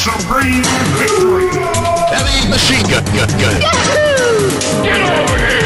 supreme victory. Heavy machine gun, gun, gun. Get over here!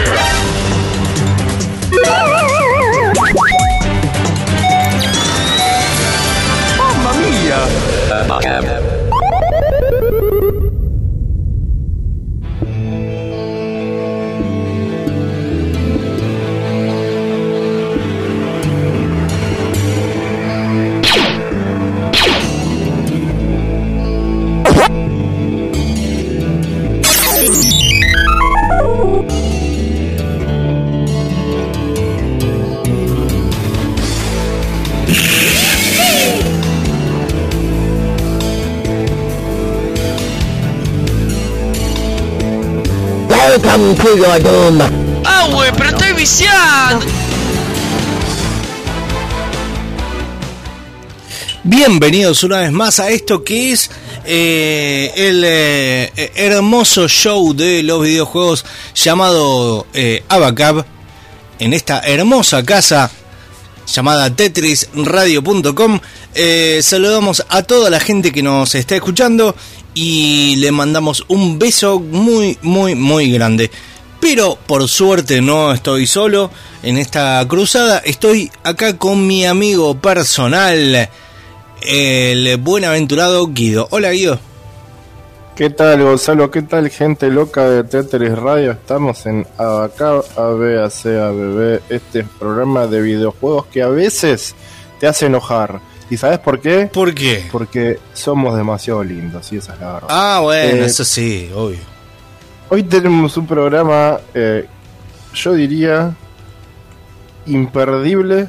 Your doom. Ah, güey, pero estoy viciado. Bienvenidos una vez más a esto que es eh, el eh, hermoso show de los videojuegos llamado eh, Abacab en esta hermosa casa llamada tetrisradio.com. Eh, saludamos a toda la gente que nos está escuchando y le mandamos un beso muy, muy, muy grande. Pero por suerte no estoy solo en esta cruzada, estoy acá con mi amigo personal, el buenaventurado Guido. Hola Guido. ¿Qué tal Gonzalo? ¿Qué tal gente loca de Tetris Radio? Estamos en Abacab, ABAC, ABB, este programa de videojuegos que a veces te hace enojar. ¿Y sabes por qué? ¿Por qué? Porque somos demasiado lindos, y esa es la verdad. Ah, bueno, Eh, eso sí, obvio. Hoy tenemos un programa, eh, yo diría, imperdible,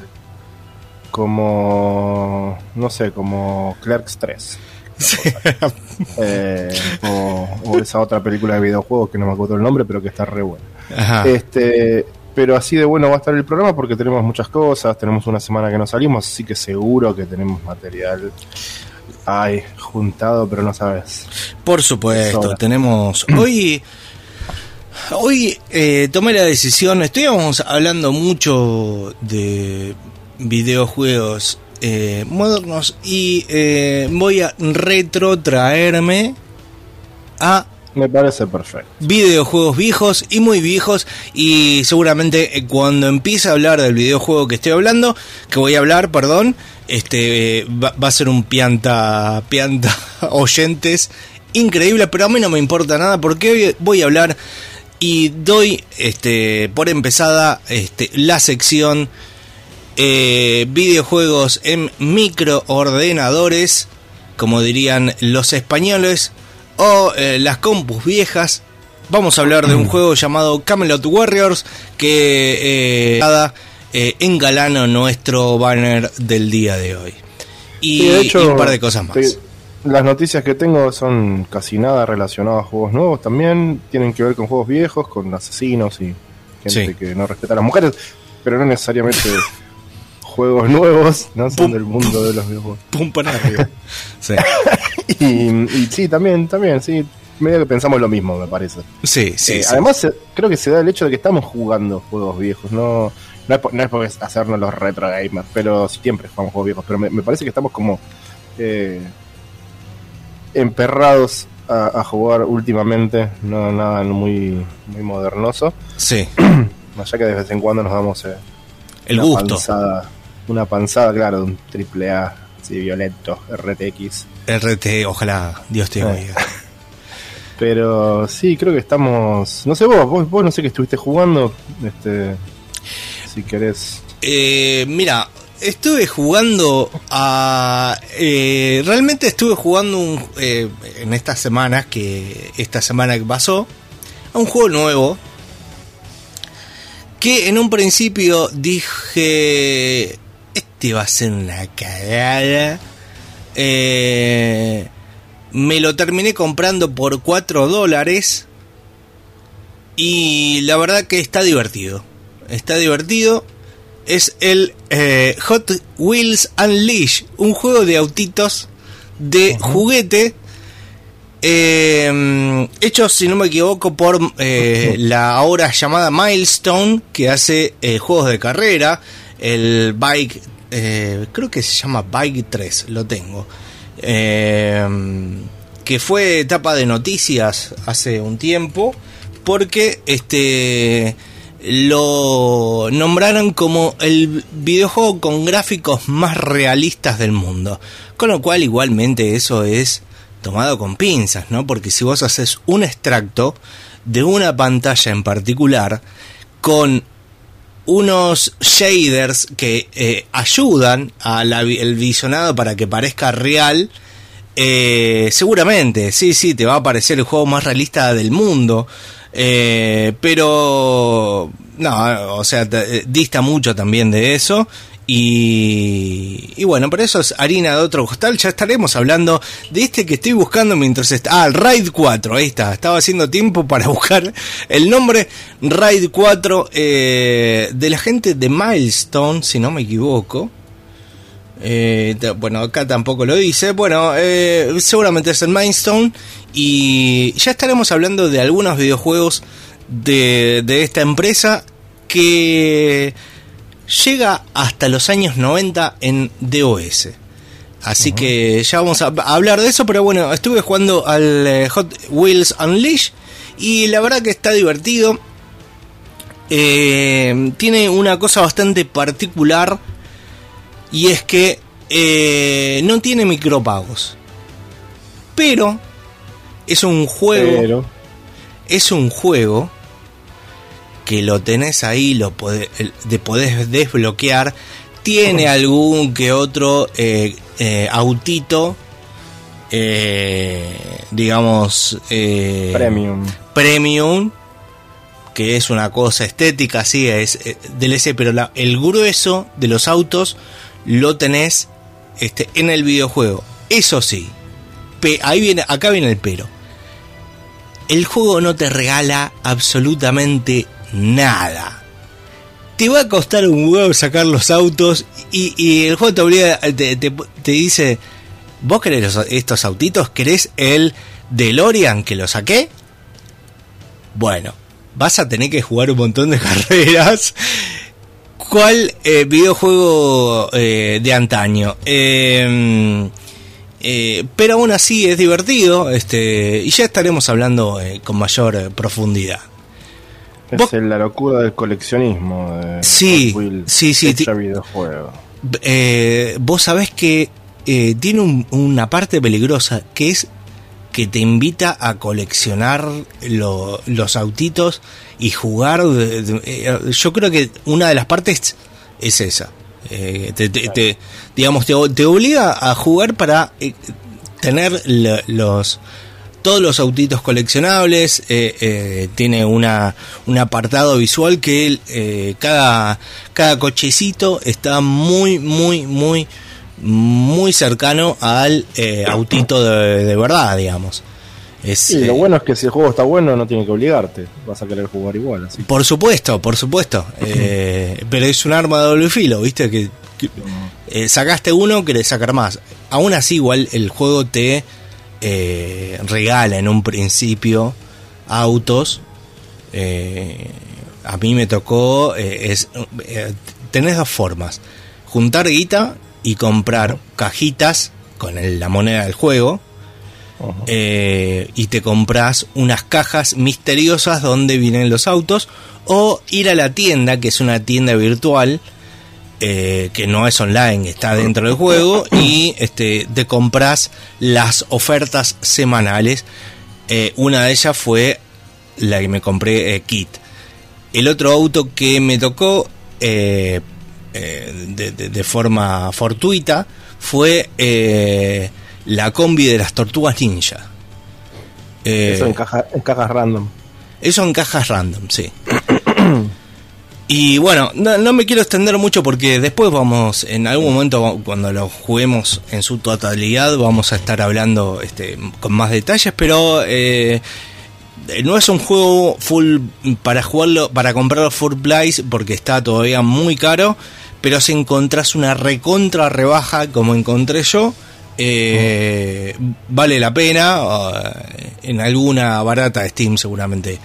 como, no sé, como Clerks 3. Eh, o, o esa otra película de videojuegos que no me acuerdo el nombre, pero que está re buena. Ajá. Este, pero así de bueno va a estar el programa porque tenemos muchas cosas, tenemos una semana que no salimos, así que seguro que tenemos material. Ay, juntado, pero no sabes. Por supuesto, Sobra. tenemos hoy hoy eh, tomé la decisión, estuvimos hablando mucho de videojuegos eh, modernos y eh, voy a retrotraerme a Me parece perfecto. videojuegos viejos y muy viejos y seguramente eh, cuando empiece a hablar del videojuego que estoy hablando, que voy a hablar, perdón, este eh, va, a ser un pianta pianta oyentes increíble, pero a mí no me importa nada porque hoy voy a hablar y doy este por empezada este la sección eh, videojuegos en microordenadores, como dirían los españoles, o eh, las compus viejas. Vamos a hablar de un juego llamado Camelot Warriors que eh, eh, engalana nuestro banner del día de hoy. Y, Sí, de hecho, y un par de cosas más. te- las noticias que tengo son casi nada relacionadas a juegos nuevos. También tienen que ver con juegos viejos, con asesinos y gente Sí. que no respeta a las mujeres, pero no necesariamente juegos nuevos, no son Pum. del mundo de los videojuegos. Pum para arriba. Sí, Y, y sí, también, también, sí. Medio que pensamos lo mismo, me parece. sí, sí. Eh, sí. Además, se- creo que se da el hecho de que estamos jugando juegos viejos. No, no, es, por, no es por hacernos los retro gamers, pero siempre jugamos juegos viejos. Pero me, me parece que estamos como eh, emperrados a, a jugar últimamente. No nada muy, muy modernoso. Sí, Más allá que de vez en cuando nos damos eh, el una gusto. panzada. Una panzada, claro, de un triple A así violento, RTX. RT, ojalá Dios te Eh. oiga. Pero sí, creo que estamos. No sé vos, vos, vos no sé que estuviste jugando. Este, si querés. Eh, mira, estuve jugando a... eh, realmente estuve jugando un, eh, en estas semanas, que esta semana que pasó, a un juego nuevo. Que en un principio dije, este va a ser una cagada. Eh, me lo terminé comprando por 4 dólares. Y la verdad que está divertido. Está divertido. Es el eh, Hot Wheels Unleash. Un juego de autitos de juguete. eh, hecho, si no me equivoco, por eh, la ahora llamada Milestone. Que hace juegos de carrera. El Bike. Eh, creo que se llama Bike 3. Lo tengo. Eh, que fue etapa de noticias hace un tiempo, porque este lo nombraron como el videojuego con gráficos más realistas del mundo. Con lo cual igualmente eso es tomado con pinzas, ¿no? Porque si vos haces un extracto de una pantalla en particular con unos shaders que eh, ayudan al visionado para que parezca real, eh, seguramente, sí, sí, te va a parecer el juego más realista del mundo. Eh, pero no, o sea, te- dista mucho también de eso. Y, y bueno, pero eso es harina de otro costal. Ya estaremos hablando de este que estoy buscando mientras está. Ah, Raid 4, ahí está. Estaba haciendo tiempo para buscar el nombre Raid 4 eh, de la gente de Milestone, si no me equivoco. Eh, bueno, acá tampoco lo dice. Bueno, eh, seguramente es el Milestone. Y ya estaremos hablando de algunos videojuegos de, de esta empresa que llega hasta los años 90 en DOS. Así que ya vamos a, hablar de eso, pero bueno, estuve jugando al eh, Hot Wheels Unleashed y la verdad que está divertido. Eh, tiene una cosa bastante particular y es que eh, no tiene micropagos. Pero es un juego Pero, es un juego que lo tenés ahí, lo podés, de podés desbloquear. Tiene algún que otro eh, eh, autito, eh, digamos, premium. premium, que es una cosa estética, sí, es DLC, pero la- el grueso de los autos lo tenés este, en el videojuego. Eso sí, pe- ahí viene, acá viene el pero. El juego no te regala absolutamente nada. Te va a costar un huevo sacar los autos y, el juego te obliga, te, dice, ¿vos querés estos autitos? ¿Querés el DeLorean que lo saqué? Bueno, vas a tener que jugar un montón de carreras. ¿Cuál eh, videojuego eh, de antaño? Eh, eh, pero aún así es divertido este, y ya estaremos hablando con mayor profundidad. Es Vos- la locura del coleccionismo de Sí, sí, sí, videojuego. Eh, vos sabés que eh, tiene un- una parte peligrosa que es que te invita a coleccionar lo- los autitos y jugar. de- de- eh, yo creo que una de las partes es esa. Eh, te, te- te- digamos, te, te obliga a jugar para tener lo- los todos los autitos coleccionables. eh, eh, tiene una, un apartado visual que eh, cada, cada cochecito está muy, muy, muy, muy cercano al eh, autito de, de verdad, digamos. Es, Y lo bueno es que si el juego está bueno no tiene que obligarte, vas a querer jugar igual, así Por supuesto, por supuesto. Pero es un arma de doble filo, ¿viste? Que, que, sacaste uno, querés sacar más. Aún así, igual el juego te eh, regala en un principio autos. Eh, a mí me tocó. eh, es, tenés dos formas: juntar guita y comprar cajitas con el- la moneda del juego eh, y te compras unas cajas misteriosas donde vienen los autos o ir a la tienda que es una tienda virtual eh, que no es online está dentro del juego y este te compras las ofertas semanales Eh, una de ellas fue la que me compré eh, kit el otro auto que me tocó de, de- de forma fortuita fue la combi de las tortugas ninja. Eso en, caja- en cajas random. eso en cajas random, sí. Y bueno, no, me quiero extender mucho porque después vamos, en algún momento cuando lo juguemos en su totalidad, vamos a estar hablando este, con más detalles, pero eh, no es un juego full para jugarlo, para comprarlo full price porque está todavía muy caro, pero si encontrás una recontra rebaja como encontré yo, eh, vale la pena. en alguna barata de Steam seguramente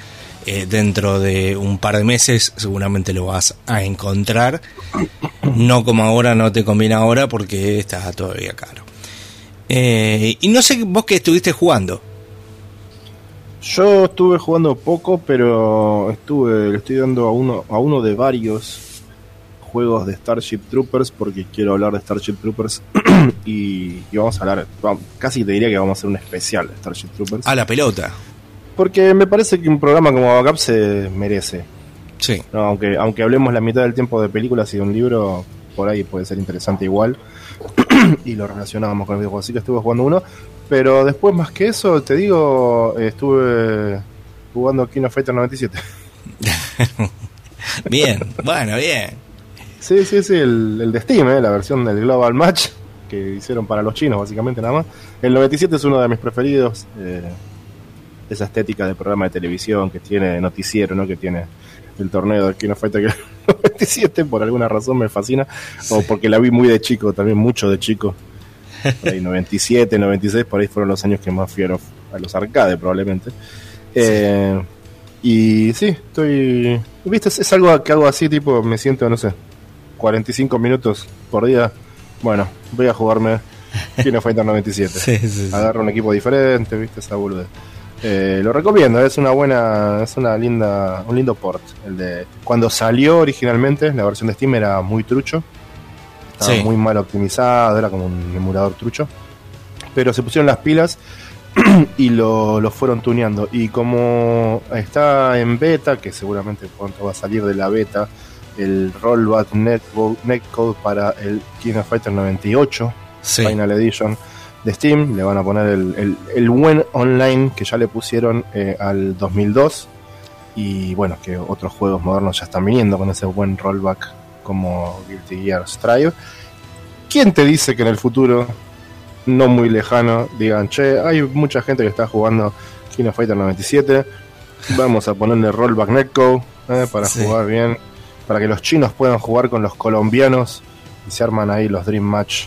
eh, dentro de un par de meses seguramente lo vas a encontrar. No como ahora, no te conviene ahora porque está todavía caro. Eh, y no sé vos qué estuviste jugando. Yo estuve jugando poco, pero estuve, le estoy dando a uno, a uno de varios juegos de Starship Troopers, porque quiero hablar de Starship Troopers y, y vamos a hablar, vamos, casi te diría que vamos a hacer un especial de Starship Troopers. A la pelota. Porque me parece que un programa como Backup se merece. Sí. No, aunque, aunque hablemos la mitad del tiempo de películas y de un libro, por ahí puede ser interesante igual. y lo relacionábamos con el videojuego, así que estuve jugando uno. Pero después, más que eso, te digo, estuve jugando King of Fighter 97. bien, bueno, bien. Sí, sí, sí, el, el de Steam, eh, la versión del Global Match que hicieron para los chinos, básicamente nada más. El 97 es uno de mis preferidos. eh, esa estética de programa de televisión que tiene noticiero, ¿no? Que tiene el torneo de King of Fighter que el 97 por alguna razón me fascina. O porque la vi muy de chico, también mucho de chico. Por ahí 97, 96, por ahí fueron los años que más fui a los, a los arcades probablemente. Eh, y sí, estoy... ¿Viste? Es, es algo que hago así, tipo, me siento, no sé, 45 minutos por día. Bueno, voy a jugarme King of Fighter 97. Sí, sí, sí. Agarro un equipo diferente, ¿viste? Esa boludez. Eh, lo recomiendo, es una buena, es una linda, un lindo port. El de cuando salió originalmente, la versión de Steam era muy trucho, estaba Sí. muy mal optimizado, era como un emulador trucho. Pero se pusieron las pilas y lo, lo fueron tuneando. Y como está en beta, que seguramente pronto va a salir de la beta, el rollback netcode, netcode para el King of Fighter 98 Sí. Final Edition de Steam. Le van a poner el, el, el buen online que ya le pusieron eh, al 2002. Y bueno, que otros juegos modernos ya están viniendo con ese buen rollback como Guilty Gear Strive. ¿Quién te dice que en el futuro, no muy lejano, digan, che, hay mucha gente que está jugando King of Fighter 97, vamos a ponerle rollback netcode eh, para Sí. jugar bien, para que los chinos puedan jugar con los colombianos y se arman ahí los Dream Match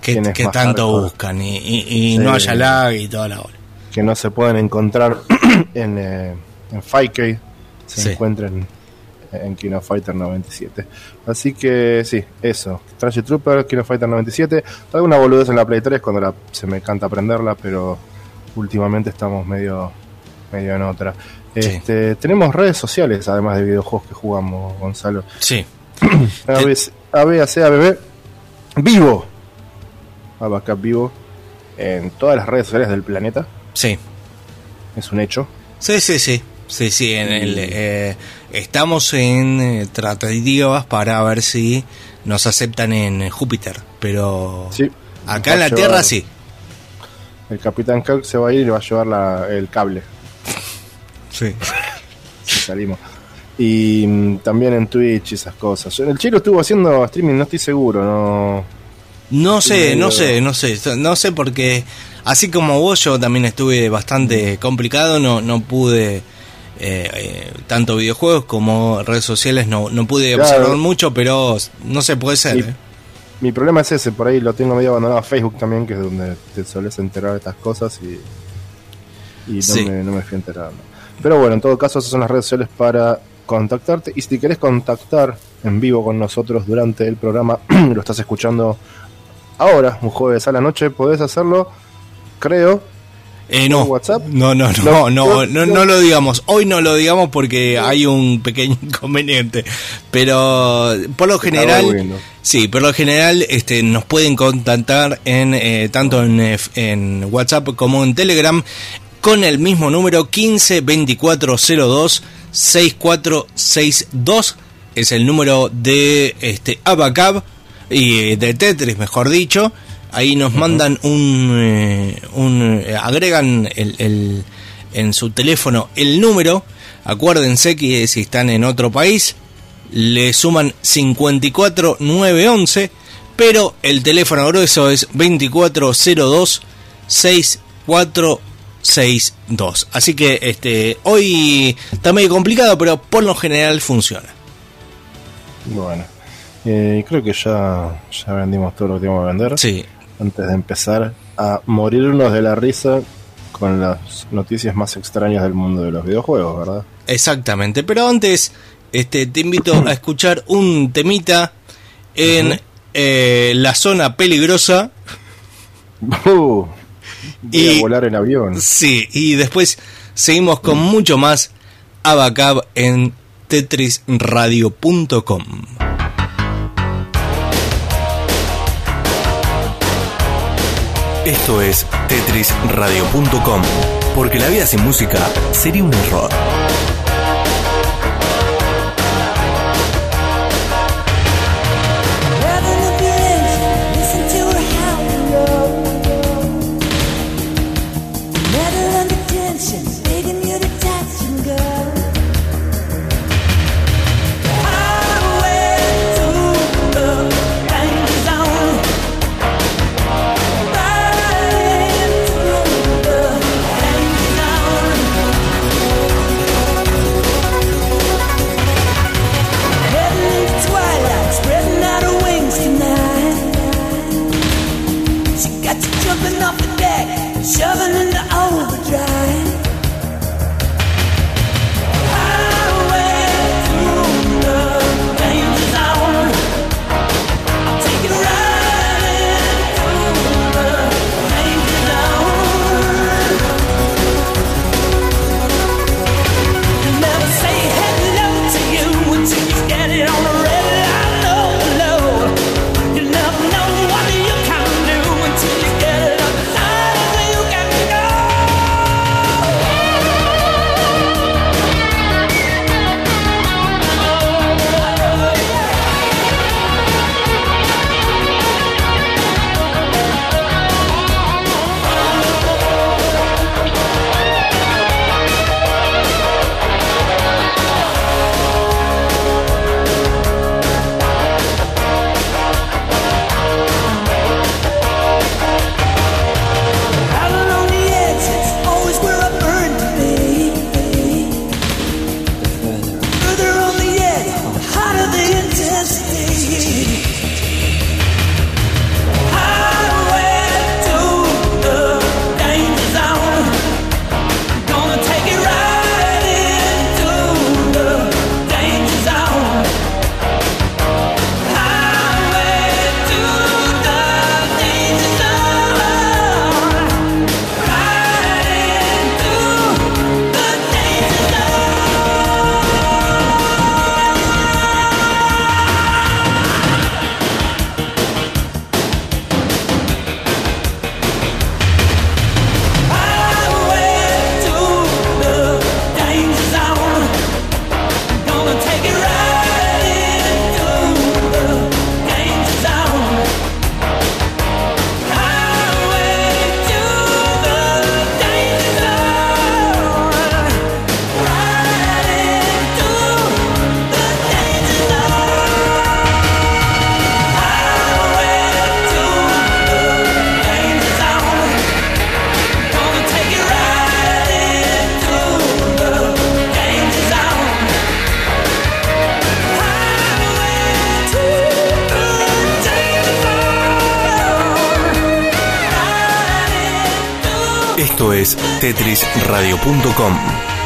que, tanto hardcore. buscan y, y- y Sí. no haya lag y toda la hora. que no se pueden encontrar en, eh, en Fightcade, se Sí. encuentran en King of Fighter 97. Así que sí, eso. Starship Trooper, King of Fighter 97. Alguna boludez en la Play 3 cuando la- se me canta aprenderla, pero últimamente estamos medio, medio en otra. Sí. Este, Tenemos redes sociales, además de videojuegos que jugamos, Gonzalo. Sí. ABC, vivo. Abacap vivo en todas las redes sociales del planeta. Sí. Es un hecho. Sí, sí, sí. Sí, sí, en el, eh, estamos en eh, tratativas para ver si nos aceptan en Júpiter, pero Sí. acá en la llevar- Tierra sí. El Capitán Kirk se va a ir y le va a llevar la- el cable Sí. si salimos. Y mm, también en Twitch y esas cosas. El Chilo estuvo haciendo streaming, no estoy seguro, no. No sé, no sé, no sé, no sé porque así como vos yo también estuve bastante complicado, no, no pude eh, eh, tanto videojuegos como redes sociales, no, no pude Claro. observar mucho, pero no se puede ser. Eh. Mi problema es ese, por ahí lo tengo medio abandonado a Facebook también, que es donde te sueles enterar de estas cosas y, y no, Sí. me, no me fui enterando. Pero bueno, en todo caso, esas son las redes sociales para contactarte. Y si querés contactar en vivo con nosotros durante el programa, lo estás escuchando ahora, un jueves a la noche, podés hacerlo, creo, Eh, no, WhatsApp? no, no, no, No, no, no, lo digamos. Hoy no lo digamos porque hay un pequeño inconveniente. Pero por lo general, sí, por lo general, este, nos pueden contactar en eh, tanto en, en WhatsApp como en Telegram con el mismo número 15 2402 6462 es el número de este Abacab y de Tetris, mejor dicho. Ahí nos mandan un, eh, un eh, agregan el, el- en su teléfono el número. Acuérdense que si están en otro país le suman 54911, pero el teléfono grueso es 2402 6462. Así que este hoy está medio complicado, pero por lo general funciona. Bueno, eh, creo que ya, ya vendimos todo lo que teníamos a vender. Sí. Antes de empezar a morirnos de la risa con las noticias más extrañas del mundo de los videojuegos, ¿verdad? Exactamente. Pero antes, este, te invito a escuchar un temita en eh, la zona peligrosa. Uh, voy y, a volar en avión. Sí, y después seguimos con mucho más Abacab en tetrisradio.com. Esto es TetrisRadio.com, porque la vida sin música sería un error.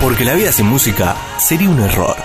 porque la vida sin música sería un error.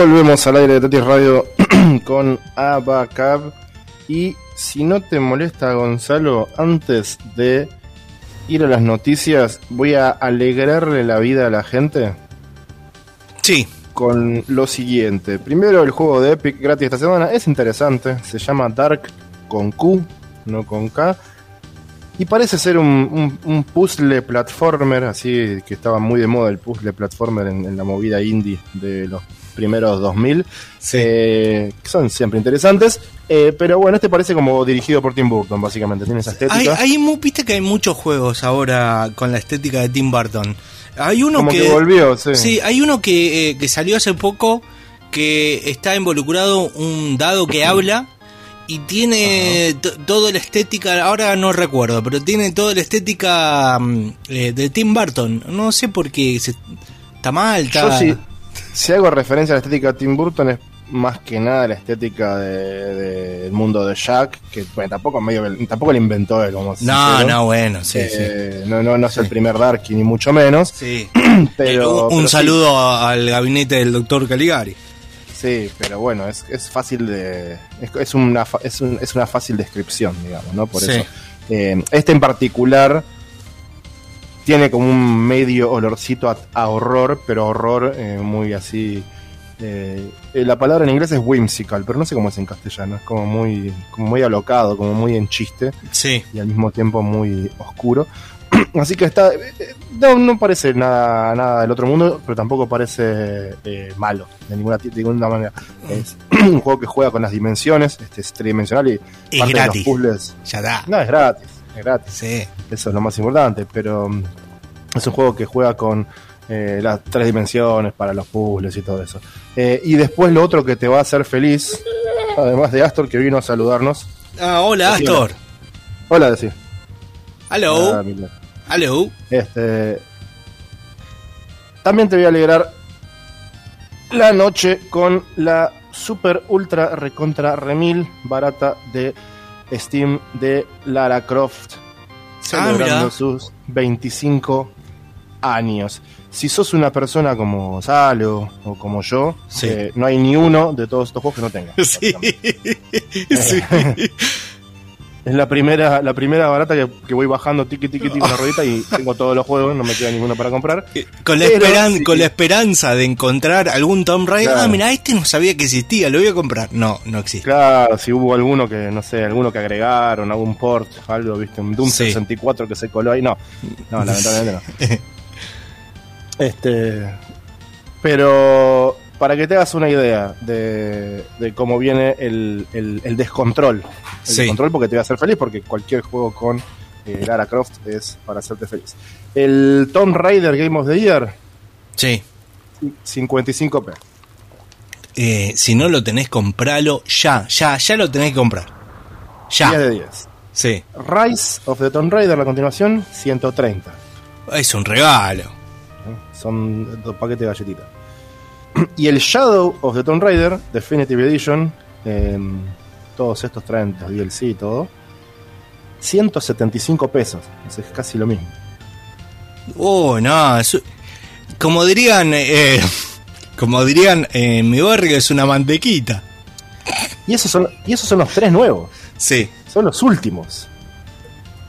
Volvemos al aire de Tati Radio con Abacab. Y si no te molesta, Gonzalo, antes de ir a las noticias, voy a alegrarle la vida a la gente. Sí. Con lo siguiente. Primero, el juego de Epic gratis esta semana es interesante. Se llama Dark con Q, no con K. Y parece ser un, puzzle platformer, así que estaba muy de moda el puzzle platformer en la movida indie de los primeros 2000, eh, que son siempre interesantes. eh, pero bueno, este parece como dirigido por Tim Burton, básicamente. Tiene esa estética. Hay, hay viste que hay muchos juegos ahora con la estética de Tim Burton. Hay uno como que, que, volvió, sí. Sí, hay uno que, eh, que salió hace poco que está involucrado un dado que habla y tiene to- toda la estética, ahora no recuerdo, pero tiene toda la estética mm, eh, de Tim Burton. No sé por qué se- está mal, está... Yo sí, si hago referencia a la estética de Tim Burton es más que nada la estética de- de- del mundo de Jack, que bueno, tampoco medio tampoco le inventó él, como No, no, bueno, sí, Eh, No, no, no es el primer Darky, ni mucho menos. sí. Pero, un un pero sí. saludo al gabinete del doctor Caligari. Sí, pero bueno, es, es fácil de. Es, es una, es, un- es una fácil descripción, digamos, ¿no? Por Sí. eso. Eh, este en particular tiene como un medio olorcito a, a horror, pero horror eh, muy así. eh, eh, la palabra en inglés es whimsical, pero no sé cómo es en castellano. Es como muy, como muy alocado, como muy en chiste Sí. y al mismo tiempo muy oscuro. Así que está. eh, No, no parece nada, nada del otro mundo, pero tampoco parece eh, malo de ninguna, de ninguna manera. Es un juego que juega con las dimensiones, este es tridimensional y Es parte gratis. de los puzzles. Ya da. No, es gratis, es gratis. Sí. Eso es lo más importante, pero mm, es un juego que juega con eh, las tres dimensiones para los puzzles y todo eso. Eh, y después lo otro que te va a hacer feliz, además de Astor que vino a saludarnos. Ah, hola, Astor. Hola, decir. Hello. Ah. Hello. Este. También te voy a alegrar la noche con la super ultra recontra remil barata de Steam de Lara Croft. Celebrando Ah, mira. sus 25 años. Si sos una persona como Gonzalo o como yo, Sí. eh, no hay ni uno de todos estos juegos que no tenga. Sí. sí. Es la primera, la primera barata que, que voy bajando tiki tiki tiki una ruedita y tengo todos los juegos, no me queda ninguno para comprar. Con la, Pero, esperan- sí. con la esperanza de encontrar algún Tomb Raider. Claro. Ah, mira, este no sabía que existía, lo voy a comprar. No, no existe. Claro, si hubo alguno que, no sé, alguno que agregaron, algún port, algo, viste, un Doom Sí. 64 que se coló ahí, no, no, lamentablemente no. Este, pero para que te hagas una idea de, de cómo viene el, el- el descontrol, el Sí. descontrol porque te va a hacer feliz, porque cualquier juego con eh, Lara Croft es para hacerte feliz. El Tomb Raider Game of the Year, Sí. 55p. Eh, si no lo tenés, compralo ya, ya, ya lo tenés que comprar. 10 Ya. de 10. Sí. Rise of the Tomb Raider, la continuación, 130. Es un regalo. Son dos paquetes de galletitas. Y el Shadow of the Tomb Raider Definitive Edition, em, todos estos traen los DLC y todo, 175 pesos. Es casi lo mismo. Oh, no. es- como dirían, eh, como dirían en mi barrio, es una mantequita. Y esos son, y esos son los tres nuevos. Sí. Son los últimos.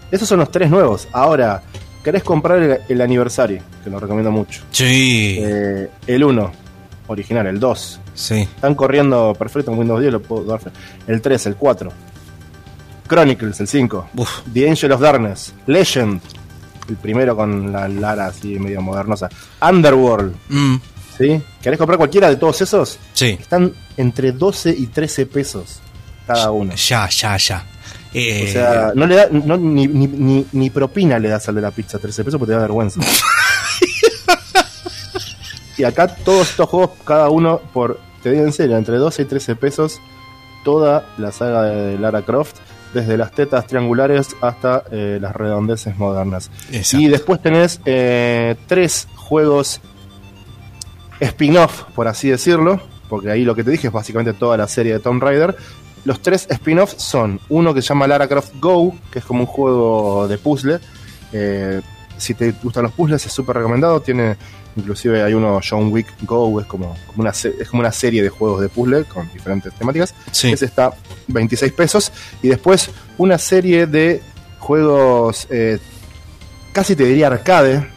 Esos son los tres nuevos. Ahora, ¿querés comprar el, el aniversario? Que lo recomiendo mucho. Sí. Eh, el 1, original, el 2, Sí. Están corriendo perfecto en Windows 10, lo puedo dar. El 3, el 4. Chronicles, el 5. Uf. The Angel of Darkness. Legend. El primero con la Lara así medio modernosa. Underworld. Mm, ¿Sí? ¿Querés comprar cualquiera de todos esos? sí. Están entre 12 y 13 pesos cada uno. Ya, ya, ya. Eh, O sea, no le da, no, ni, ni, ni, ni propina le das al de la pizza 13 pesos porque te da vergüenza. y acá todos estos juegos, cada uno por, te digo en serio, entre 12 y 13 pesos, toda la saga de Lara Croft, desde las tetas triangulares hasta eh, las redondeces modernas. Exacto. Y después tenés eh, tres juegos spin-off, por así decirlo, porque ahí lo que te dije es básicamente toda la serie de Tomb Raider. Los tres spin-offs son uno que se llama Lara Croft Go, que es como un juego de puzzle. Eh, si te gustan los puzzles es súper recomendado. Tiene, inclusive hay uno John Wick Go, es como, como una, es como una serie de juegos de puzzle con diferentes temáticas. sí. Ese está 26 pesos. Y después una serie de juegos, eh, casi te diría arcade,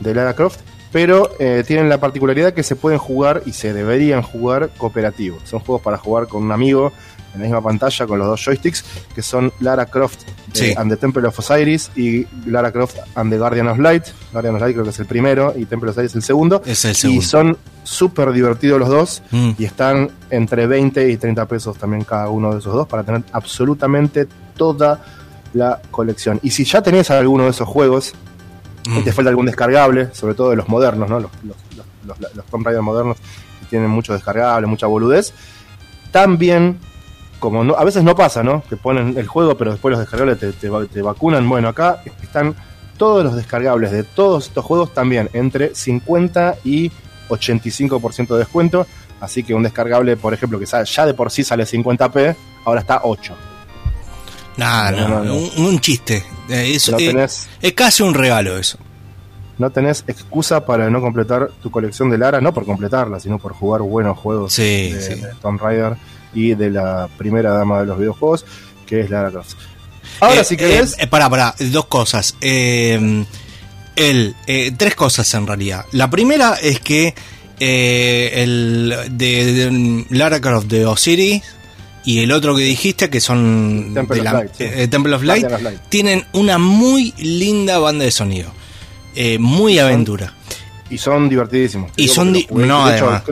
de Lara Croft, pero eh, tienen la particularidad que se pueden jugar y se deberían jugar cooperativo. Son juegos para jugar con un amigo en la misma pantalla con los dos joysticks, que son Lara Croft eh, and the Temple of Osiris y Lara Croft and the Guardian of Light. Guardian of Light creo que es el primero y Temple of Osiris el segundo. Es el Y segundo. son súper divertidos los dos Mm. y están entre 20 y 30 pesos también cada uno de esos dos para tener absolutamente toda la colección. Y si ya tenés alguno de esos juegos y te falta algún descargable, sobre todo de los modernos, ¿no? Los, los, los, los- los Tomb Raider modernos que tienen mucho descargable, mucha boludez. También, como no, a veces no pasa, ¿no? Que ponen el juego, pero después los descargables te, te va- te vacunan. Bueno, acá están todos los descargables de todos estos juegos también entre 50 y 85% de descuento. Así que un descargable, por ejemplo, que ya de por sí sale 50p, ahora está 8. Nada, No, no, no, no. Un, un chiste. Eh, eso, No eh, es casi un regalo eso. No tenés excusa para no completar tu colección de Lara, no por completarla, sino por jugar buenos juegos Sí, de, sí. de Tomb Raider y de la primera dama de los videojuegos, que es Lara Croft. Ahora, Eh, si querés, eh, eh, pará, pará, dos cosas. Eh, el, eh, tres cosas en realidad. La primera es que eh, el de, de Lara Croft de Osiris y el otro que dijiste, que son Temple de of la- Light, sí. Temple of Light, Guardian of Light. tienen una muy linda banda de sonido. Muy aventura. y son divertidísimos. Y son di- no, De hecho, además.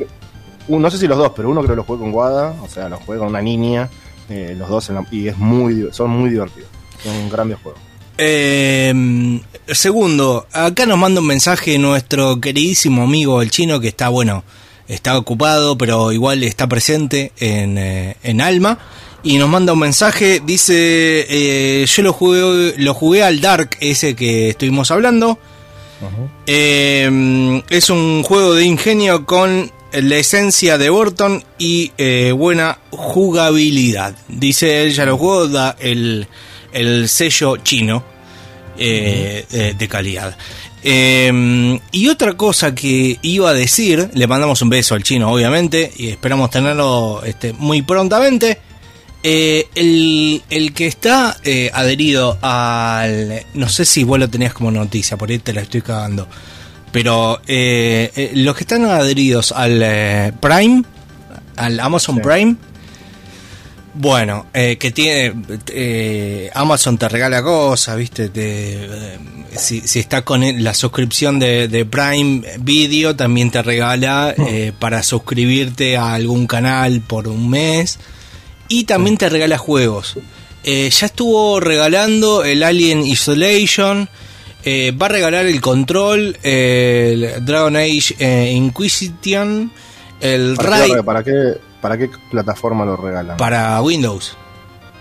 Un- no sé si los dos, pero uno creo que lo jugué con Guada, o sea, lo jugué con una niña, eh, los dos, en la- y es muy, son muy divertidos. Son grandes juegos. Eh, segundo, acá nos manda un mensaje nuestro queridísimo amigo el chino que está, bueno, está ocupado, pero igual está presente en, eh, en Alma. Y nos manda un mensaje, dice, eh, yo lo jugué, lo jugué al Dark, ese que estuvimos hablando. Eh, es un juego de ingenio con la esencia de Burton y eh, buena jugabilidad. Dice él, ya lo jugó, da el, el sello chino eh, eh, de calidad. Eh, y otra cosa que iba a decir, le mandamos un beso al chino, obviamente, y esperamos tenerlo este, muy prontamente. Eh, el, el que está eh, adherido al. No sé si vos lo tenías como noticia, por ahí te la estoy cagando. Pero eh, eh, los que están adheridos al eh, Prime, al Amazon Sí. Prime, bueno, eh, que tiene. eh, Amazon te regala cosas, ¿viste? Te, eh, si, si está con la suscripción de, de Prime Video, también te regala eh, para suscribirte a algún canal por un mes. Y también te regala juegos. Ya estuvo regalando el Alien Isolation. Eh, va a regalar el Control, eh, el Dragon Age eh, Inquisition, el ¿Para, qué, ¿para, qué, ¿Para qué plataforma lo regalan? para Windows.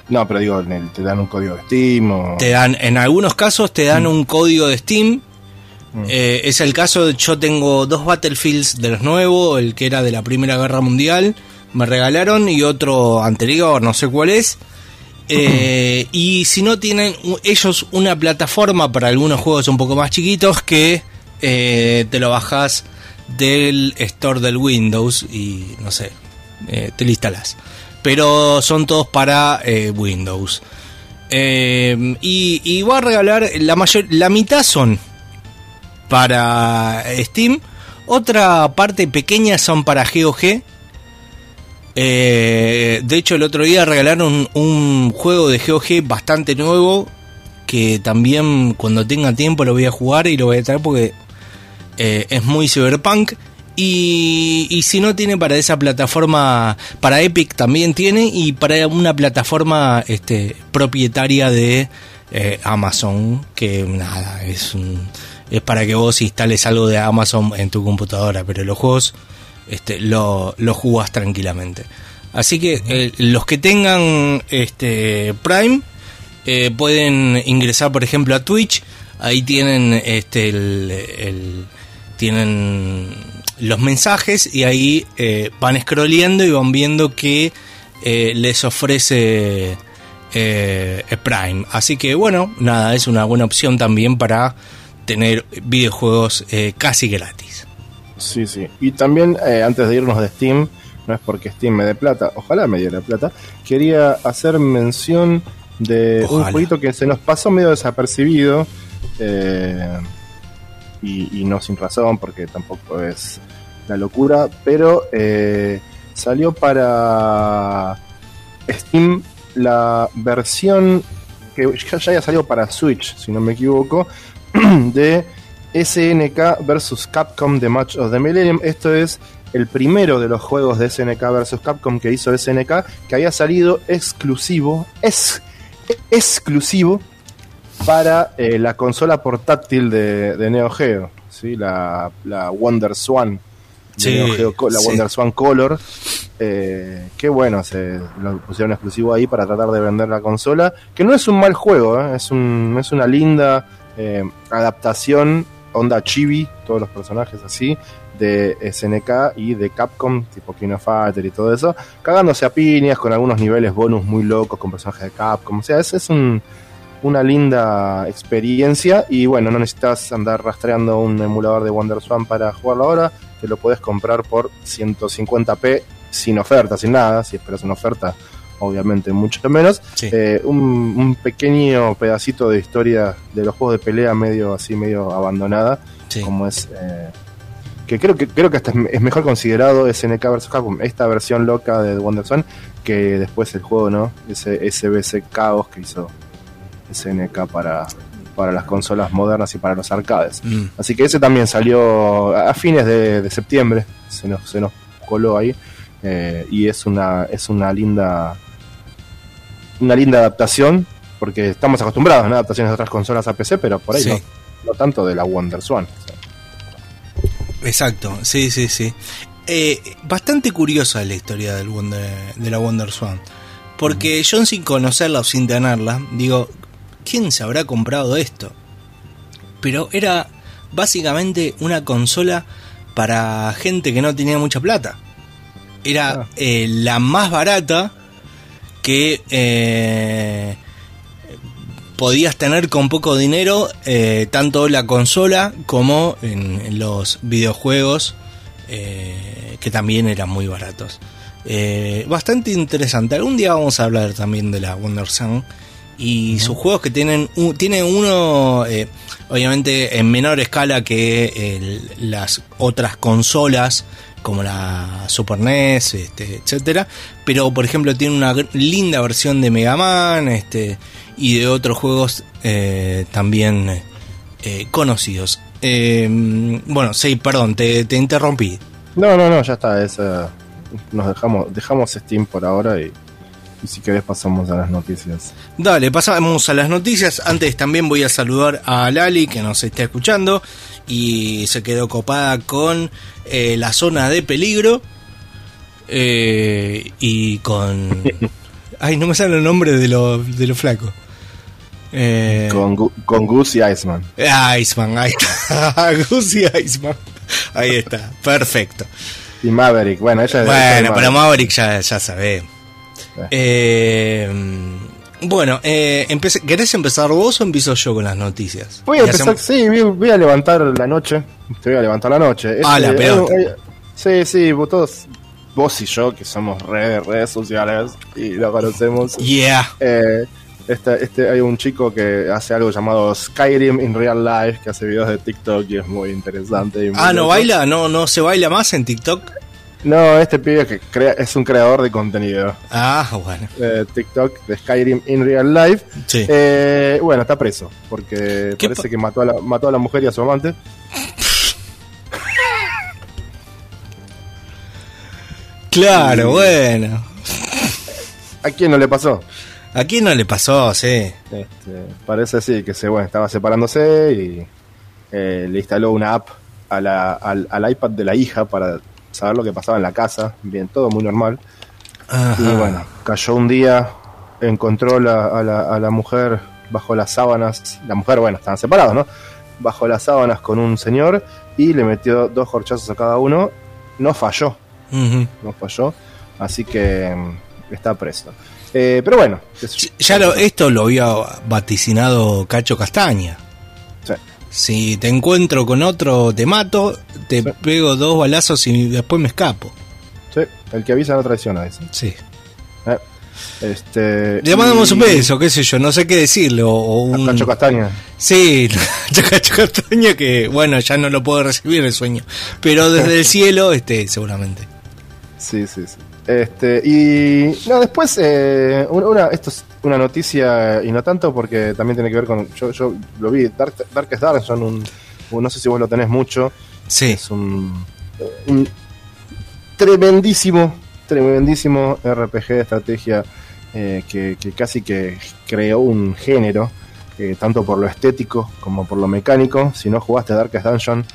No, pero digo, te dan un código de Steam o... Te dan, en algunos casos te dan un código de Steam. Mm. Eh, es el caso, yo tengo dos Battlefields de los nuevos, el que era de la Primera Guerra Mundial, me regalaron, y otro anterior, no sé cuál es. Eh, y si no tienen ellos una plataforma para algunos juegos un poco más chiquitos que eh, te lo bajas del store del Windows y no sé, eh, te lo. Pero son todos para Windows. Y, y va a regalar la mayor, la mitad son para Steam, otra parte pequeña son para GOG. Eh, de hecho, el otro día regalaron un, juego de GOG bastante nuevo que también cuando tenga tiempo lo voy a jugar y lo voy a traer porque eh, es muy cyberpunk. Y, y si no tiene para esa plataforma, para Epic también tiene y para una plataforma este, propietaria de eh, Amazon, que nada, es, un- es para que vos instales algo de Amazon en tu computadora, pero los juegos este, lo, lo jugás tranquilamente. Así que eh, los que tengan este, Prime eh, pueden ingresar, por ejemplo, a Twitch. Ahí tienen este, el, el- tienen los mensajes y ahí eh, van scrolleando y van viendo que les ofrece Prime. Así que bueno, nada, es una buena opción también para tener videojuegos casi gratis. Sí, sí. Y también, eh, antes de irnos de Steam, no es porque Steam me dé plata, ojalá me diera plata, quería hacer mención de un jueguito que se nos pasó medio desapercibido, eh, y, y no sin razón, porque tampoco es la locura, pero eh, salió para Steam la versión que ya, ya salió para Switch, si no me equivoco, de SNK versus Capcom The Match of the Millennium. Esto es el primero de los juegos de SNK vs Capcom que hizo SNK, que había salido exclusivo, es exclusivo para eh, la consola portátil de, de Neo Geo, ¿sí? la, la Wonder Swan. Sí, Geo la sí. Wonder Swan Color. Eh, que bueno, se lo pusieron exclusivo ahí para tratar de vender la consola. Que no es un mal juego, ¿eh? es, un, es una linda eh, adaptación, onda chibi, todos los personajes así, de SNK y de Capcom, tipo King of Fighter y todo eso, cagándose a piñas con algunos niveles bonus muy locos con personajes de Capcom. O sea, es, es un, una linda experiencia y bueno, no necesitas andar rastreando un emulador de Wonder Swan para jugarlo ahora, te lo puedes comprar por 150p sin oferta, sin nada, si esperas una oferta obviamente mucho menos. Sí. Eh, un, un pequeño pedacito de historia de los juegos de pelea medio así, medio abandonada, Sí. como es... eh, que creo que creo que hasta es me- es mejor considerado SNK vs Capcom, esta versión loca de Wonder Swan, que después el juego, ¿no? Ese SBC Chaos que hizo SNK para, para las consolas modernas y para los arcades. Mm. Así que ese también salió a fines de, de septiembre, se nos, se nos coló ahí. Eh, y es una, es una linda una linda adaptación, porque estamos acostumbrados a adaptaciones de otras consolas a PC, pero por ahí Sí. no, no tanto de la Wonder Swan. Exacto, sí, sí, sí. Eh, bastante curiosa la historia del Wonder- de la Wonder Swan. Porque yo sin conocerla o sin tenerla, digo, ¿quién se habrá comprado esto? Pero era básicamente una consola para gente que no tenía mucha plata. Era Ah. eh, la más barata que eh, podías tener con poco dinero, eh, tanto la consola como en, en los videojuegos, que también eran muy baratos. Bastante interesante. Algún día vamos a hablar también de la Wonder Sun y sus juegos que tienen un- tiene uno eh, obviamente en menor escala que el- las otras consolas como la Super NES este, etcétera. Pero por ejemplo tiene una gr- linda versión de Mega Man este y de otros juegos eh, también eh, conocidos. Eh, bueno sí perdón te, te interrumpí. No, no, no, ya está. Es, eh, nos dejamos, dejamos Steam por ahora y, y si querés pasamos a las noticias. Dale, pasamos a las noticias. Antes también voy a saludar a Lali que nos está escuchando y se quedó copada con eh, la zona de peligro eh, y con... Ay, no me sale el nombre de lo, de lo flaco. Eh, Con, con Goose y Iceman. Iceman, ahí está. Gucci Iceman. Ahí está, perfecto. Y Maverick. Bueno, ella es Bueno, pero Maverick ya, ya sabemos. Eh, bueno, eh, ¿querés empezar vos o empiezo yo con las noticias? Voy a empezar, hacemos- sí, voy, voy a levantar la noche. Te voy a levantar la noche. Ah, la eh, pelota. eh, sí, sí, vos todos, vos y yo, que somos redes, redes sociales y lo conocemos. Yeah. Eh, este, este, hay un chico que hace algo llamado Skyrim in Real Life, que hace videos de TikTok y es muy interesante. y muy Ah, ¿no baila? ¿No, ¿No se baila más en TikTok? No, este pibe que crea, es un creador de contenido. Ah, bueno. eh, TikTok de Skyrim in Real Life. Sí. Eh, bueno, está preso, porque ¿Qué parece pa- que mató a, la, mató a la mujer y a su amante. Claro, bueno. ¿A quién no le pasó? ¿A quién no le pasó? Sí. Este, parece sí, que se, bueno, estaba separándose y eh, le instaló una app a la- al, al iPad de la hija para saber lo que pasaba en la casa. Bien, todo muy normal. Ajá. Y bueno, cayó un día, encontró la- a, la, a la mujer bajo las sábanas. La mujer, bueno, estaban separados, ¿no? Bajo las sábanas con un señor y le metió dos horchazos a cada uno. No falló, no falló. Así que mm, está preso. Eh, pero bueno. Ya lo, esto lo había vaticinado Cacho Castaña. Sí. Si te encuentro con otro, te mato, te Sí. pego dos balazos y después me escapo. Sí, el que avisa no traiciona, dice. Sí. Eh, Este, Le mandamos y- un beso, qué sé yo, no sé qué decirle. O, un... Cacho Castaña. Sí, Cacho Castaña que, bueno, ya no lo puedo recibir el sueño. Pero desde el cielo, este, seguramente. Sí, sí, sí. Este, y no, después, eh, una, esto es una noticia y no tanto porque también tiene que ver con, yo, yo lo vi, Dark, Darkest Dungeon, un, un- no sé si vos lo tenés mucho, Sí. es un, un tremendísimo, tremendísimo RPG de estrategia eh, que, que casi que creó un género, eh, tanto por lo estético como por lo mecánico. Si no jugaste Darkest Dungeon,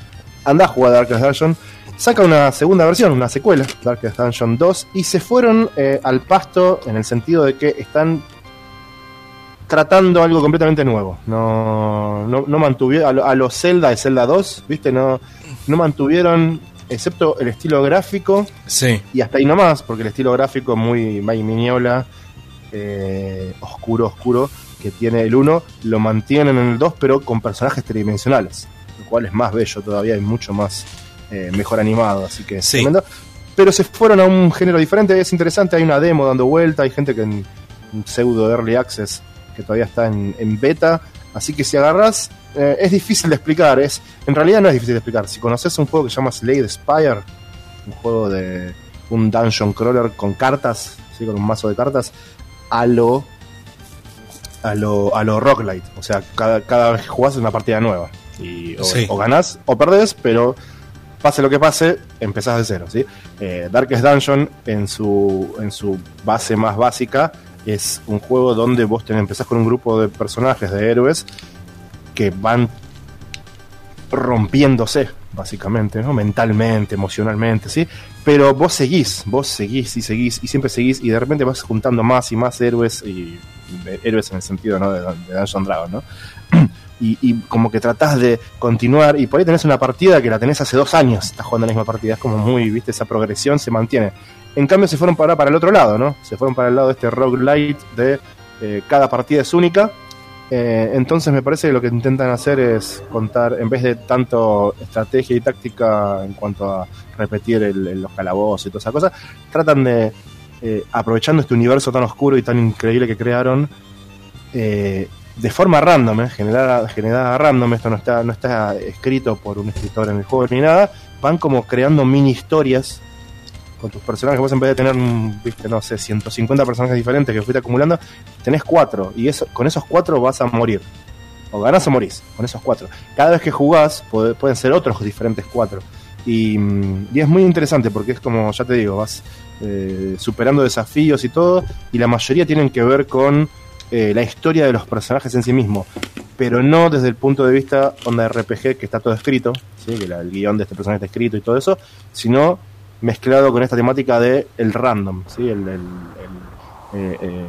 anda a jugar Darkest Dungeon. Saca una segunda versión, una secuela, Darkest Dungeon 2, y se fueron eh, al pasto en el sentido de que están tratando algo completamente nuevo. No, no, no mantuvieron a, lo- a los Zelda de Zelda 2, ¿viste? No, no mantuvieron, excepto el estilo gráfico, Sí. y hasta ahí nomás, porque el estilo gráfico muy Mignola, eh, oscuro, oscuro, que tiene el 1, lo mantienen en el 2, pero con personajes tridimensionales, lo cual es más bello todavía y mucho más eh, mejor animado, así que Sí. tremendo. Pero se fueron a un género diferente, es interesante, hay una demo dando vuelta, hay gente que en un pseudo early access que todavía está en, en beta, así que si agarras, eh, es difícil de explicar, es en realidad no es difícil de explicar, si conoces un juego que se llama Slade Spire, un juego de un dungeon crawler con cartas, ¿sí? con un mazo de cartas, a lo a lo, a lo roguelite. O sea, cada, cada vez que jugás es una partida nueva. Y o, Sí. o ganás o perdés, pero pase lo que pase, empezás de cero. ¿sí? Eh, Darkest Dungeon, en su, en su base más básica, es un juego donde vos te empezás con un grupo de personajes, de héroes, que van rompiéndose, básicamente, ¿no? Mentalmente, emocionalmente, ¿sí? Pero vos seguís, vos seguís y seguís y siempre seguís y de repente vas juntando más y más héroes y de- héroes en el sentido, ¿no? De, de Dungeon Dragon, ¿no? Y, como que tratás de continuar y por ahí tenés una partida que la tenés hace dos años, estás jugando la misma partida, es como muy, viste, esa progresión se mantiene. En cambio se fueron para, para el otro lado, ¿no? Se fueron para el lado de este roguelite de eh, cada partida es única eh, entonces me parece que lo que intentan hacer es contar, en vez de tanto estrategia y táctica en cuanto a repetir los calabozos y toda esa cosa, tratan de, eh, aprovechando este universo tan oscuro y tan increíble que crearon, de forma random, eh, generada, generada random, esto no está, no está escrito por un escritor en el juego ni nada, van como creando mini historias con tus personajes, vos en vez de tener, no sé, 150 personajes diferentes que fuiste acumulando, tenés cuatro, y eso, con esos cuatro vas a morir. O ganás o morís, con esos cuatro. Cada vez que jugás, puede- pueden ser otros diferentes cuatro. Y, mm, y es muy interesante porque es como, ya te digo, vas eh, superando desafíos y todo, y la mayoría tienen que ver con eh, la historia de los personajes en sí mismo, pero no desde el punto de vista onda RPG, que está todo escrito, ¿sí? que el guion de este personaje está escrito y todo eso, sino mezclado con esta temática de el random, ¿sí? el, el- el, eh, eh,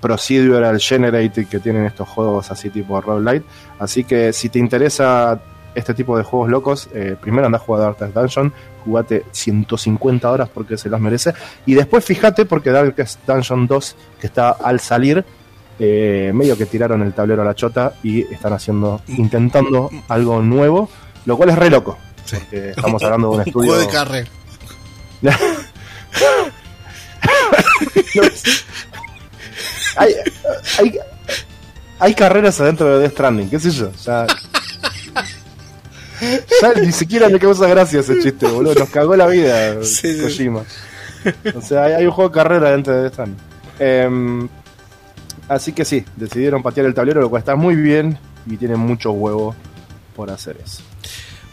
procedural generated que tienen estos juegos así tipo roguelite. Así que si te interesa este tipo de juegos locos, eh, primero anda a jugar Darkest Dungeon, jugate 150 horas porque se las merece. Y después fíjate porque Darkest Dungeon 2, que está al salir, eh, medio que tiraron el tablero a la chota y están haciendo, intentando algo nuevo, lo cual es re loco. Sí. Porque estamos hablando de un Un estudio. juego de carrera. hay, hay, hay carreras adentro de Death Stranding, qué sé yo. Ya, ya ni siquiera me causa gracia ese chiste, boludo. Nos cagó la vida Sí, sí. Kojima. O sea, hay, hay un juego de carrera dentro de Death Stranding. Em, así que sí, decidieron patear el tablero, lo cual está muy bien y tienen mucho huevo por hacer eso.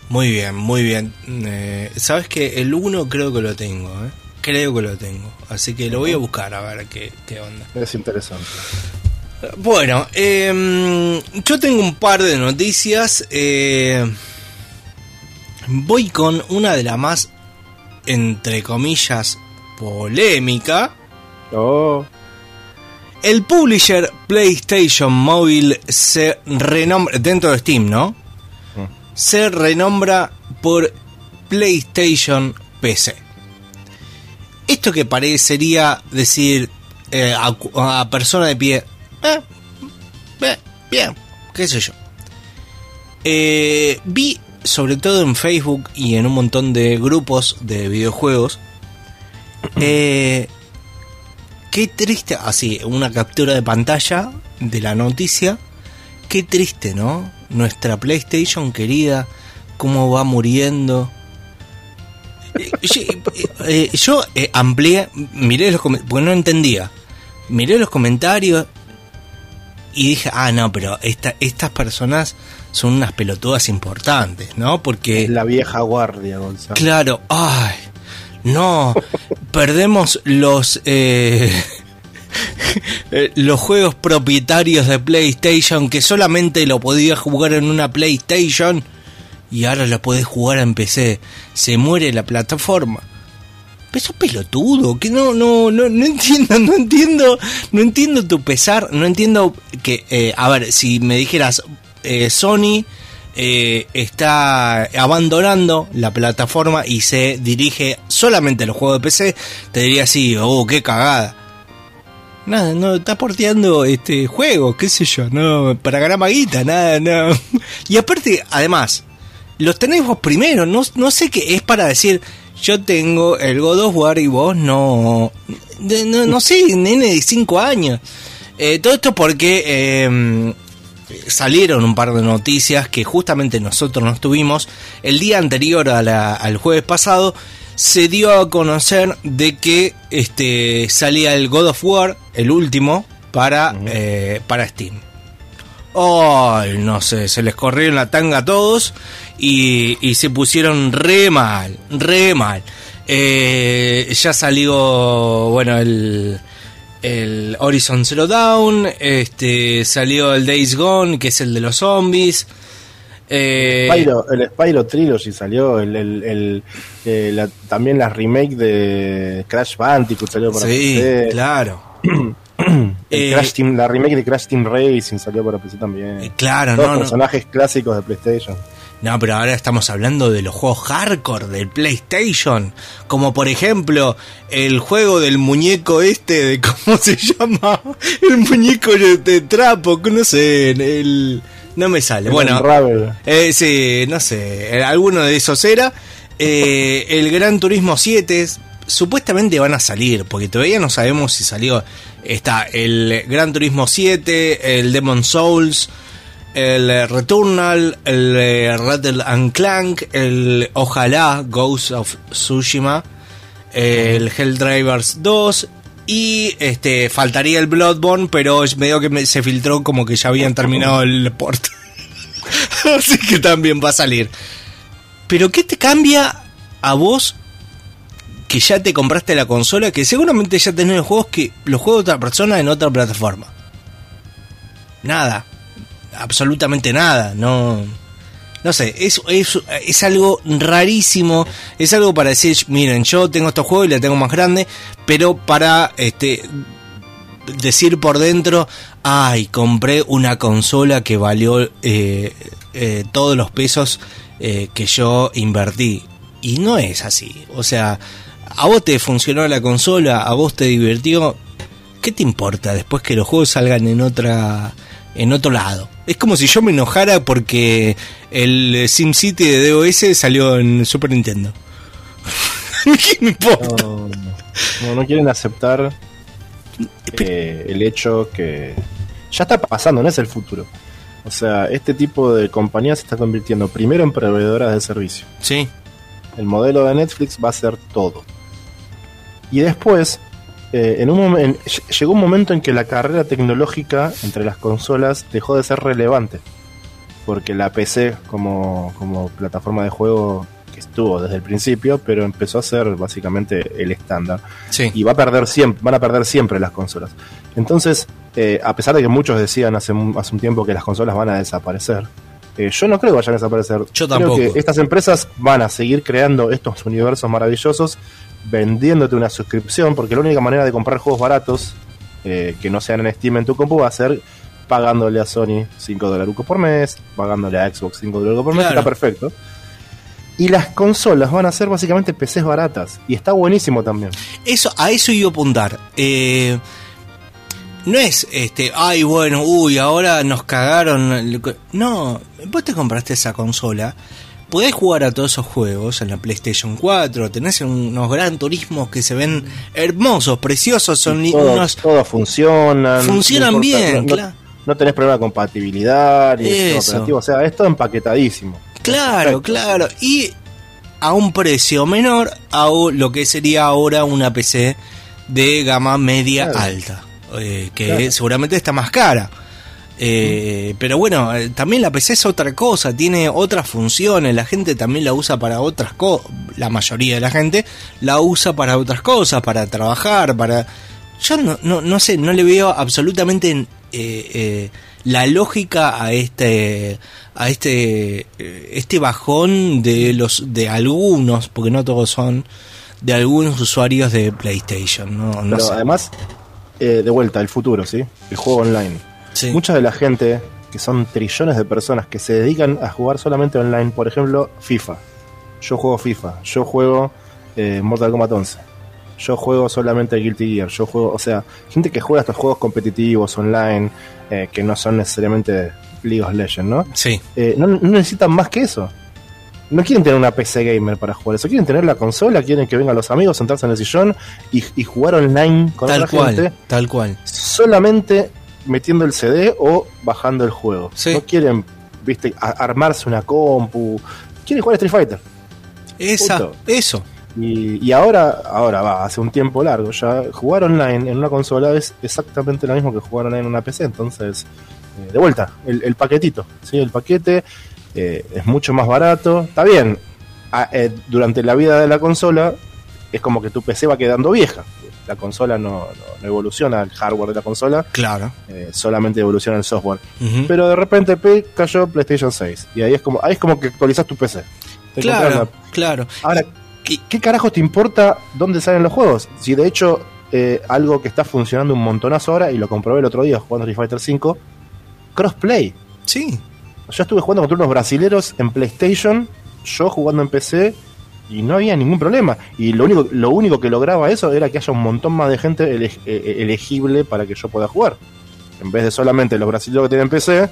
Muy bien, muy bien. Eh, Sabes que el 1 creo que lo tengo, ¿eh? Creo que lo tengo. Así que lo voy a buscar a ver qué, qué onda. Es interesante. Bueno, eh, yo tengo un par de noticias. eh, voy con una de las más, entre comillas, polémica. Oh, El publisher PlayStation Mobile se renombra, dentro de Steam, ¿no? Se renombra por PlayStation PC. Esto que parecería decir eh, a, persona de pie, eh, eh, bien, qué sé yo. Eh, vi sobre todo en Facebook y en un montón de grupos de videojuegos eh, Qué triste, así, una captura de pantalla de la noticia. Qué triste, ¿no? Nuestra PlayStation querida, cómo va muriendo. Eh, yo- eh, eh, Yo eh, amplié, miré los comentarios, porque no entendía. Miré los comentarios y dije, ah, no, pero esta, estas personas son unas pelotudas importantes, ¿no? Porque... la vieja guardia, Gonzalo. Claro, ay, No, perdemos los eh, los juegos propietarios de PlayStation que solamente lo podías jugar en una PlayStation y ahora lo podés jugar en PC. Se muere la plataforma. Pero sos pelotudo, que no, no, no, no entiendo, no entiendo, no entiendo tu pesar, no entiendo que, eh, a ver, si me dijeras, eh, Sony eh, está abandonando la plataforma y se dirige solamente a los juegos de PC, te diría así, oh, qué cagada. Nada, no, está porteando este juego, qué sé yo, no, para ganar maguita, nada, no. Y aparte, además, los tenés vos primero, no, no sé qué es para decir, yo tengo el God of War y vos no. No, sé, nene de 5 años. Eh, todo esto porque eh, salieron un par de noticias que justamente nosotros no tuvimos. El día anterior a la- al jueves pasado se dio a conocer de que este salía el God of War, el último, para, eh, para Steam. Ay, no sé, se les corrieron la tanga a todos y, y se pusieron re mal, re mal. Eh, ya salió, bueno, el, el Horizon Zero Dawn, este, salió el Days Gone, que es el de los zombies. Eh, Spyro- el Spyro Trilogy salió, el, el- el- eh, la- también la remake de Crash Bandicoot salió para sí, PC. claro. Eh, Crash Team- la remake de Crash Team Racing salió para PC también. Eh, claro, Todos no, no. personajes clásicos de PlayStation. No, pero ahora estamos hablando de los juegos hardcore del PlayStation. Como por ejemplo, el juego del muñeco este, de ¿cómo se llama? El muñeco de, trapo, que no sé, el... No me sale. Bueno, eh, sí, no sé, eh, alguno de esos era. Eh, el Gran Turismo 7, supuestamente van a salir, porque todavía no sabemos si salió. Está el Gran Turismo 7, el Demon Souls, el eh, Returnal, el eh, Rattle and Clank, el Ojalá Ghost of Tsushima, el Helldivers 2 y este faltaría el Bloodborne, pero medio que me- se filtró como que ya habían terminado el port. Así que también va a salir. Pero ¿qué te cambia a vos que ya te compraste la consola, que seguramente ya tenés los juegos que los juegos de otra persona en otra plataforma? Nada, absolutamente nada, no no sé, es, es, es algo rarísimo, es algo para decir, miren, yo tengo estos juegos y la tengo más grande, pero para este decir por dentro, ay, compré una consola que valió eh, eh, todos los pesos eh, que yo invertí. Y no es así. O sea, a vos te funcionó la consola, a vos te divirtió. ¿Qué te importa después que los juegos salgan en otra en otro lado? Es como si yo me enojara porque el SimCity de DOS salió en Super Nintendo. ¿Qué me importa? No, no, no quieren aceptar eh, el hecho que ya está pasando, no es el futuro. O sea, este tipo de compañías se está convirtiendo primero en proveedoras de servicio. Sí, El modelo de Netflix va a ser todo. Y después, eh, en un ll- llegó un momento en que la carrera tecnológica entre las consolas dejó de ser relevante. Porque la PC como, como plataforma de juego que estuvo desde el principio, pero empezó a ser básicamente el estándar sí. y va a perder siempre, van a perder siempre las consolas. Entonces, eh, a pesar de que muchos decían hace un, hace un tiempo que las consolas van a desaparecer, eh, yo no creo que vayan a desaparecer. Yo creo tampoco. que estas empresas van a seguir creando estos universos maravillosos, vendiéndote una suscripción, porque la única manera de comprar juegos baratos eh, que no sean en Steam en tu compu va a ser pagándole a Sony 5 dólares por mes, pagándole a Xbox 5 dólares por mes, Claro. está perfecto. Y las consolas van a ser básicamente PCs baratas. Y está buenísimo también. Eso, a eso iba a apuntar. Eh, no es este, ay, bueno, uy, ahora nos cagaron. No, vos te compraste esa consola. Podés jugar a todos esos juegos en la PlayStation 4. Tenés unos gran turismos que se ven hermosos, preciosos. Son Todos unos. todos funcionan. Funcionan no importa, bien, no, claro. no tenés problema de compatibilidad ni de sistema Eso. operativo. O sea, es todo empaquetadísimo. Claro, claro. Y a un precio menor a lo que sería ahora una PC de gama media Claro. alta. eh, que Claro. seguramente está más cara. Eh, pero bueno, eh, también la PC es otra cosa, tiene otras funciones, la gente también la usa para otras cosas, la mayoría de la gente la usa para otras cosas, para trabajar, para... Yo no, no, no sé, no le veo absolutamente eh, eh, la lógica a este a este este bajón de los de algunos, porque no todos son de algunos usuarios de PlayStation, no, no Pero sé. además, de vuelta, el futuro, ¿sí? El juego online. Sí. Mucha de la gente, que son trillones de personas que se dedican a jugar solamente online, por ejemplo, FIFA. Yo juego FIFA, yo juego eh, Mortal Kombat 11. Yo juego solamente Guilty Gear, yo juego, o sea, gente que juega estos juegos competitivos online, eh, que no son necesariamente League of Legends, ¿no? Sí. Eh, no, no necesitan más que eso. No quieren tener una PC gamer para jugar eso, quieren tener la consola, quieren que vengan los amigos, sentarse en el sillón y, y jugar online con Tal otra cual, gente tal cual. solamente metiendo el CD o bajando el juego. Sí. No quieren, viste, armarse una compu. Quieren jugar Street Fighter. Esa, Punto. eso. Y, y ahora, ahora va, hace un tiempo largo ya, jugar online en una consola es exactamente lo mismo que jugar online en una PC. Entonces, eh, de vuelta, el, el paquetito, ¿sí? El paquete eh, es mucho más barato. Está bien, a- eh, durante la vida de la consola es como que tu PC va quedando vieja. La consola no, no- no evoluciona, el hardware de la consola Claro. eh, solamente evoluciona el software. Pero de repente pe, cayó PlayStation 6 y ahí es como ahí es como que actualizas tu PC. Te Claro, una- claro. Ahora, ¿qué, qué carajo te importa dónde salen los juegos? Si de hecho eh, algo que está funcionando un montonazo ahora y lo comprobé el otro día jugando Street Fighter 5, crossplay. Sí. Yo estuve jugando contra unos brasileros en PlayStation, yo jugando en PC y no había ningún problema. Y lo único, lo único que lograba eso era que haya un montón más de gente ele- eh, elegible para que yo pueda jugar. En vez de solamente los brasileños que tienen PC,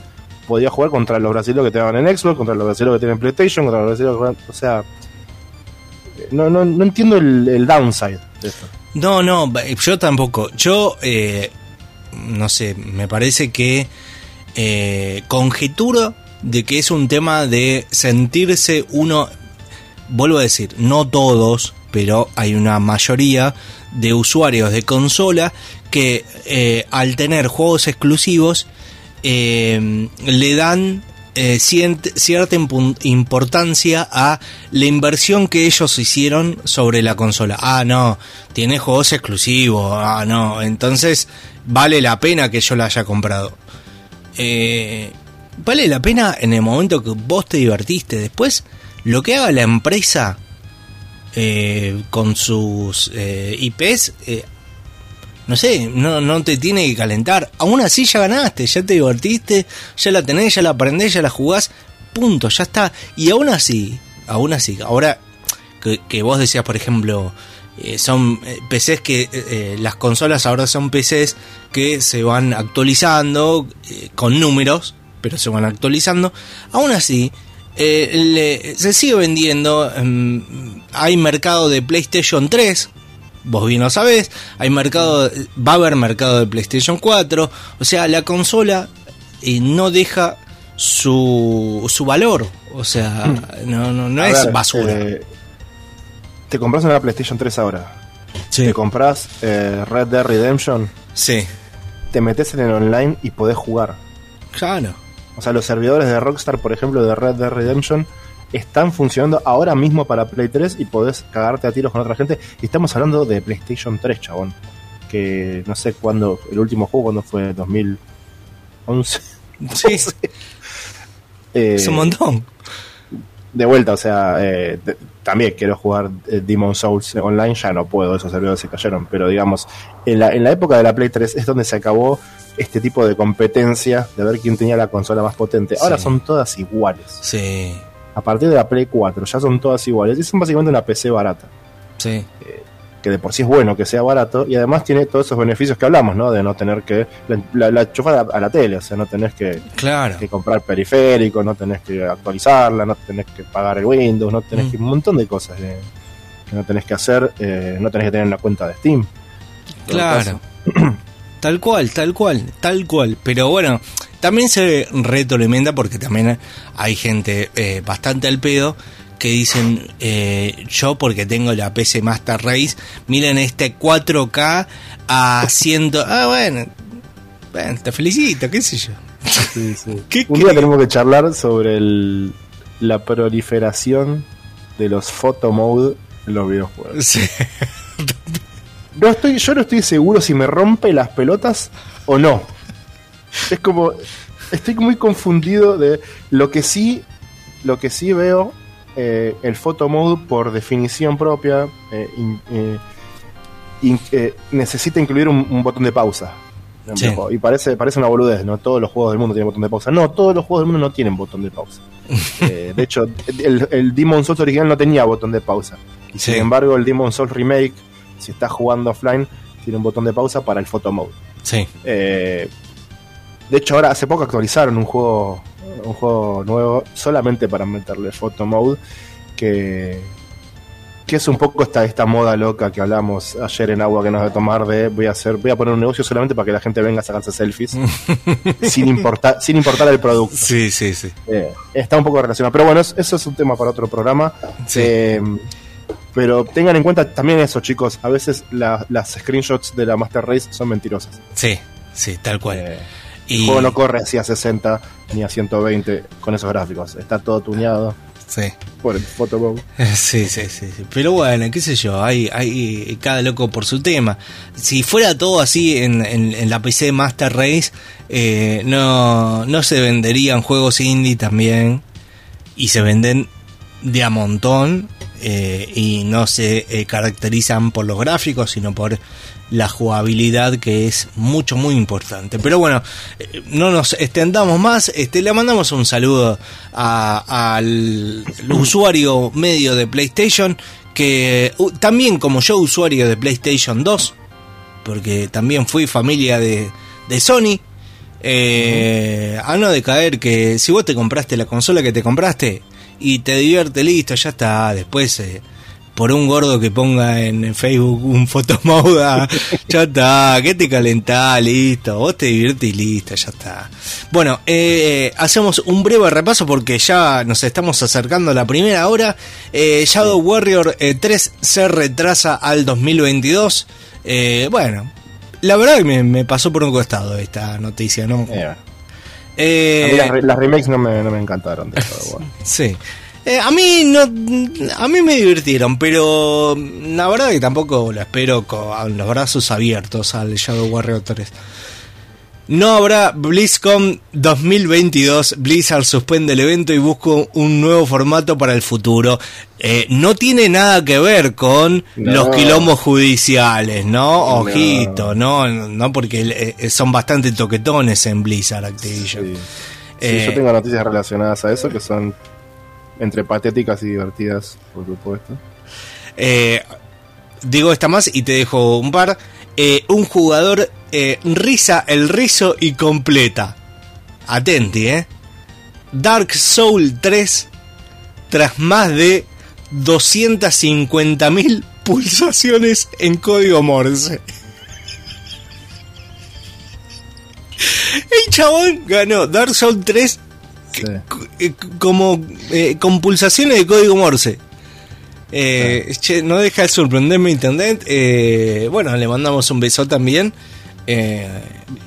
podía jugar contra los brasileños que tenían en Xbox, contra los brasileños que tienen PlayStation, contra los brasileños que O sea, eh, no, no, no entiendo el, downside de esto. No, no, yo tampoco. Yo, eh, no sé, me parece que eh, conjeturo de que es un tema de sentirse uno, vuelvo a decir, no todos, pero hay una mayoría de usuarios de consola que eh, al tener juegos exclusivos eh, le dan eh, cierta importancia a la inversión que ellos hicieron sobre la consola. Ah, no, tiene juegos exclusivos. Ah, no, entonces vale la pena que yo la haya comprado. Vale la pena en el momento que vos te divertiste. Después, lo que haga la empresa eh, con sus eh, IPs, eh, no sé, no, no te tiene que calentar. Aún así ya ganaste, ya te divertiste, ya la tenés, ya la aprendés, ya la jugás, punto, ya está. Y aún así, aún así, ahora que, vos decías, por ejemplo, son PCs que las consolas ahora son PCs que se van actualizando con números, pero se van actualizando. Aún así, eh, le- se sigue vendiendo. em, hay mercado de PlayStation 3. Vos bien lo sabés, hay mercado, va a haber mercado de PlayStation 4, o sea, la consola eh, no deja su, su valor, o sea, no, no, no A es ver, basura. eh, te compras una PlayStation 3 ahora. Sí. Te compras eh, Red Dead Redemption. Sí, Te metes en el online y podés jugar. claro. O sea, los servidores de Rockstar, por ejemplo, de Red Dead Redemption, están funcionando ahora mismo para Play 3 y podés cagarte a tiros con otra gente. Y estamos hablando de PlayStation 3, chabón. Que no sé cuándo, el último juego, cuando fue 2011. Sí, Eh, es un montón. de vuelta, o sea, eh, de- también quiero jugar eh, Demon Souls online, ya no puedo, esos servidores se cayeron, pero digamos, en la, en la época de la Play 3 es donde se acabó este tipo de competencia de ver quién tenía la consola más potente. Ahora Sí. son todas iguales. Sí, A partir de la Play 4 ya son todas iguales y son básicamente una PC barata, sí, que de por sí es bueno que sea barato y además tiene todos esos beneficios que hablamos, ¿no? De no tener que la, la, la enchufar a, a la tele, o sea, no tenés que, claro. que comprar periférico, no tenés que actualizarla, no tenés que pagar el Windows, no tenés Mm. que un montón de cosas eh, que no tenés que hacer, eh, no tenés que tener una cuenta de Steam. Claro. Tal cual, tal cual, tal cual. Pero bueno, también se retroalimenta porque también hay gente eh, bastante al pedo que dicen, eh, yo porque tengo la PC Master Race, miren este 4K a 100... Ah, bueno, bueno, te felicito, qué sé yo. Sí, sí. ¿Qué Un día tenemos que charlar sobre el- la proliferación de los photo mode en los videojuegos. Sí. No estoy, yo no estoy seguro si me rompe las pelotas o no. Es como. Estoy muy confundido de lo que sí. Lo que sí veo. eh, el photo mode por definición propia. eh, in- eh, in- necesita incluir un, un botón de pausa. Sí. Y parece, parece una boludez, ¿no? Todos los juegos del mundo tienen botón de pausa. No, todos los juegos del mundo no tienen botón de pausa. De hecho, el, el Demon Souls original no tenía botón de pausa. Y Sí. sin embargo, el Demon Souls Remake, si estás jugando offline, tiene un botón de pausa para el photo mode. Sí. Eh, de hecho, ahora hace poco actualizaron un juego, un juego nuevo solamente para meterle photo mode, que, que es un poco esta, esta moda loca que hablamos ayer en agua que nos va a tomar de voy a hacer, voy a poner un negocio solamente para que la gente venga a sacarse selfies sin importar, sin importar el producto. Sí, sí, sí. Eh, está un poco relacionado. Pero bueno, es- eso es un tema para otro programa. Sí. Eh, pero tengan en cuenta también eso, chicos. A veces la- las screenshots de la Master Race son mentirosas. Sí, sí, tal cual. Eh, y El juego no corre así a 60 ni a 120 con esos gráficos. Está todo tuneado sí. por el photobomb. Sí, sí, sí, sí. Pero bueno, qué sé yo, hay, hay cada loco por su tema. Si fuera todo así en, en- en la PC Master Race, eh, no, no se venderían juegos indie también. Y se venden de a montón. Eh, y no se eh, caracterizan por los gráficos, sino por la jugabilidad que es mucho, muy importante. Pero bueno, eh, no nos extendamos más. Este, le mandamos un saludo al usuario medio de PlayStation, que también como yo usuario de PlayStation 2, porque también fui familia de, de Sony. A no decaer que si vos te compraste la consola que te compraste y te divierte, listo, ya está. Después, eh, por un gordo que ponga en Facebook un fotomoda, ya está. Que te calentás, listo. Vos te diviertes y listo, ya está. Bueno, eh, hacemos un breve repaso porque ya nos estamos acercando a la primera hora. Eh, Shadow Warrior eh, 3 se retrasa al 2022. Eh, bueno, la verdad que me, me pasó por un costado esta noticia, ¿no? Eh, Eh, a mí las, re- las remakes no me, no me encantaron. De todo, bueno. Sí. Eh, a mí no a mí me divirtieron, pero la verdad que tampoco lo espero con los brazos abiertos al Shadow Warrior 3. No habrá BlizzCon 2022. Blizzard suspende el evento y busca un nuevo formato para el futuro. Eh, no tiene nada que ver con No. los quilombos judiciales, ¿no? Ojito, ¿no? No, porque eh, son bastante toquetones en Blizzard Activision. Sí. Sí, Eh, yo tengo noticias relacionadas a eso que son entre patéticas y divertidas, por supuesto. Eh, digo esta más y te dejo un par. Eh, un jugador eh, riza el rizo y completa. Atenti, ¿eh? Dark Soul 3 tras más de 250.000 pulsaciones en código Morse. El chabón ganó Dark Soul 3 Sí. eh, como eh, con pulsaciones de código Morse. Eh, che, no deja de sorprenderme internet. Eh, bueno, le mandamos un beso también. Eh,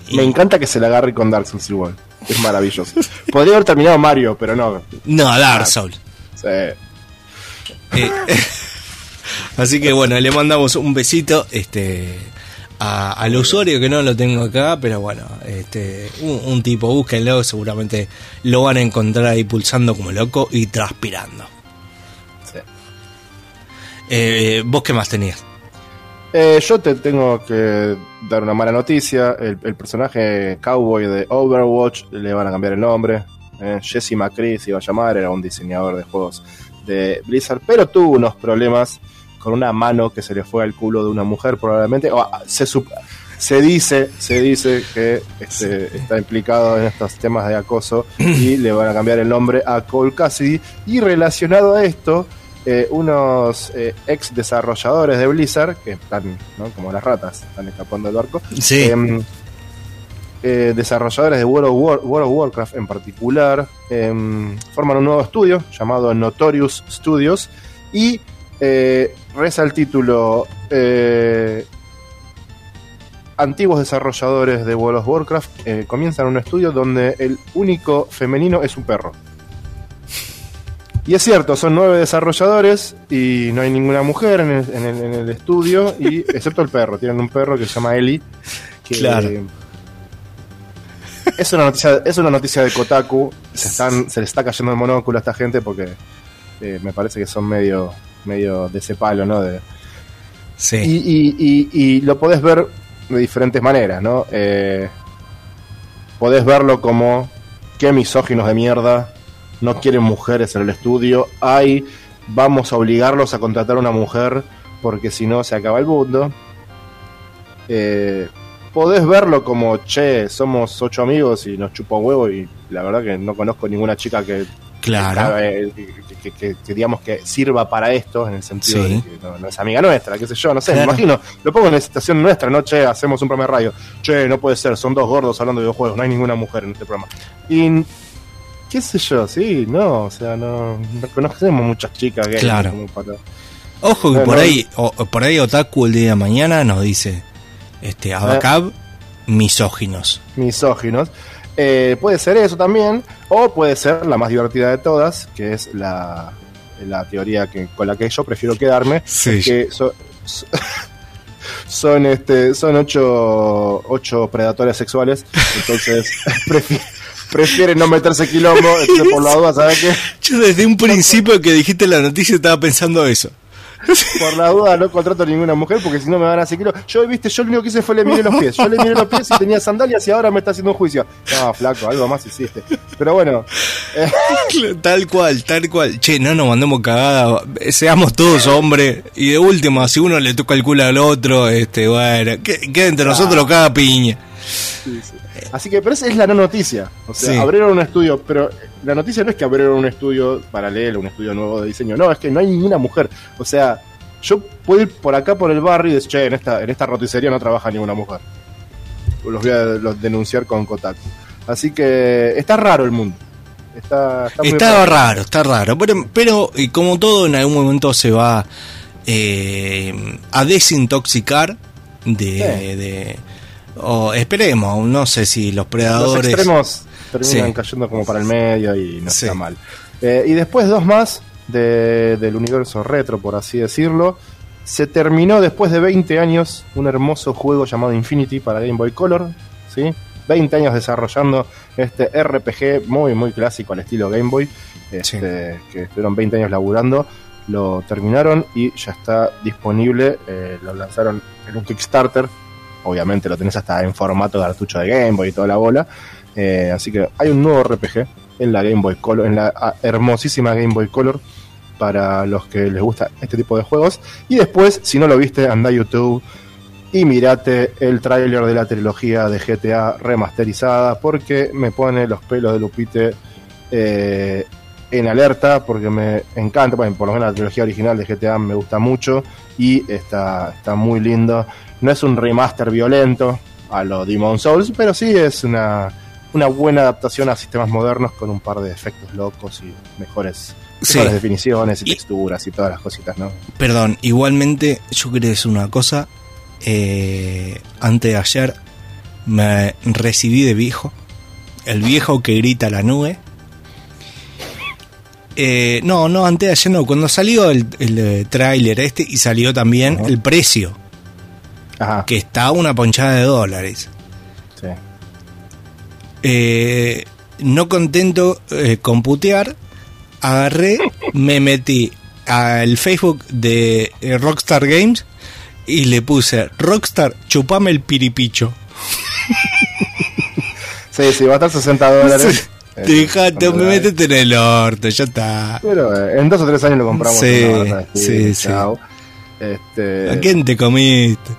y- Me encanta que se la agarre con Dark Souls igual. Es maravilloso. Podría haber terminado Mario, pero no. no, Dark Souls. Sí. Eh, así que bueno, le mandamos un besito este a- al usuario que no lo tengo acá, pero bueno, este un, un tipo, búsquenlo, seguramente lo van a encontrar ahí pulsando como loco y transpirando. Sí. Eh, ¿Vos qué más tenías? Eh, yo te tengo que dar una mala noticia. El, personaje cowboy de Overwatch le van a cambiar el nombre. Eh, Jesse McCree se iba a llamar, era un diseñador de juegos de Blizzard, pero tuvo unos problemas con una mano que se le fue al culo de una mujer probablemente. Se, se dice, se dice que este, está implicado en estos temas de acoso y le van a cambiar el nombre a Cole Cassidy. Y relacionado a esto, eh, unos eh, ex desarrolladores de Blizzard, que están ¿no? como las ratas, están escapando del barco, Sí. em, eh, desarrolladores de World of, War- World of Warcraft en particular, em, forman un nuevo estudio llamado Notorious Studios y reza el título antiguos desarrolladores de World of Warcraft eh, comienzan un estudio donde el único femenino es un perro. Y es cierto, son nueve desarrolladores y no hay ninguna mujer en el, en el- en el estudio, y excepto el perro. Tienen un perro que se llama Eli. Que, Claro. Es una noticia, es una noticia de Kotaku. Se, están, se le está cayendo el monóculo a esta gente porque eh, me parece que son medio, medio de ese palo, ¿no? De, Sí. y, y- y- y lo podés ver de diferentes maneras, ¿no? Eh, podés verlo como qué misóginos de mierda, no quieren mujeres en el estudio, ay, vamos a obligarlos a contratar a una mujer porque si no se acaba el mundo. Eh, podés verlo como, che, somos ocho amigos y nos chupa un huevo y la verdad que no conozco ninguna chica que Claro. que, que- que- que digamos que sirva para esto, en el sentido Sí. de que no, no es amiga nuestra, qué sé yo, no sé, Claro. me imagino, lo pongo en la situación nuestra, no, che, hacemos un programa de radio, che, no puede ser, son dos gordos hablando de videojuegos, no hay ninguna mujer en este programa. Y, qué sé yo, sí, no, o sea, no, no conocemos muchas chicas gays Claro. como para- Ojo que No, por no. ahí, o- por ahí Otaku el día de mañana nos dice, este, Abacab, misóginos. misóginos. Eh, puede ser eso también, o puede ser la más divertida de todas, que es la, la teoría que, con la que yo prefiero quedarme, Sí. que so- so- son este son ocho, ocho predadores sexuales, entonces prefi- prefieren no meterse quilombo, entonces por la duda, ¿sabes qué? Yo desde un principio que dijiste la noticia estaba pensando eso. Por la duda no contrato a ninguna mujer porque si no me van a hacer quilombo. Yo, viste, yo lo único que hice fue le miré los pies. Yo le miré los pies y tenía sandalias y ahora me está haciendo un juicio. No, flaco, algo más hiciste. Pero bueno, eh, Tal cual, tal cual. Che, no nos mandemos cagada, seamos todos hombres y de última, si uno le toca el culo al otro, este, bueno, que, que entre nosotros cada piña. Así que, pero esa es la no noticia. O sea, Sí. abrieron un estudio, pero la noticia no es que abrieron un estudio paralelo, un estudio nuevo de diseño. No, es que no hay ninguna mujer. O sea, yo puedo ir por acá por el barrio y decir, che, en esta, en esta roticería no trabaja ninguna mujer. Los voy a los denunciar con Kotaku. Así que está raro el mundo. Está, está Está raro, está raro, pero, pero y como todo en algún momento se va eh, a desintoxicar de... Sí. de- o esperemos, no sé si los Los predadores... extremos terminan Sí. cayendo como para el medio y no Sí. está mal. Eh, y después dos más de- del universo retro, por así decirlo. Se terminó después de 20 años un hermoso juego llamado Infinity para Game Boy Color. ¿sí? 20 años desarrollando este RPG muy, muy clásico al estilo Game Boy. Este, Que estuvieron 20 años laburando. Lo terminaron y ya está disponible. eh, lo lanzaron en un Kickstarter. Obviamente lo tenés hasta en formato de cartucho de Game Boy y toda la bola. Eh, así que hay un nuevo RPG en la Game Boy Color, en la ah, hermosísima Game Boy Color para los que les gusta este tipo de juegos. Y después, si no lo viste, anda a YouTube y mirate el tráiler de la trilogía de GTA remasterizada porque me pone los pelos de Lupite eh, en alerta porque me encanta, bueno, por lo menos la trilogía original de GTA me gusta mucho y está, está muy lindo. No es un remaster violento a lo Demon Souls, pero sí es una, una buena adaptación a sistemas modernos con un par de efectos locos y mejores, Sí. mejores definiciones y, texturas y todas las cositas, ¿no? Perdón, igualmente yo quería decir una cosa. Eh, antes de ayer me recibí de viejo. El viejo que grita la nube. Eh, no, no, antes de ayer no. Cuando salió el, el, eh, tráiler este y salió también el precio. Ajá, Que está una ponchada de dólares. sí. Eh, no contento eh, con putear, agarré, me metí al Facebook de Rockstar Games y le puse Rockstar, chupame el piripicho. Sí, sí, va a estar 60 dólares. Dejate, me metete en el orto, ya está. Pero eh, en dos o tres años lo compramos. Sí, en una barra sí, sí. chao. Este, ¿A quién te comiste?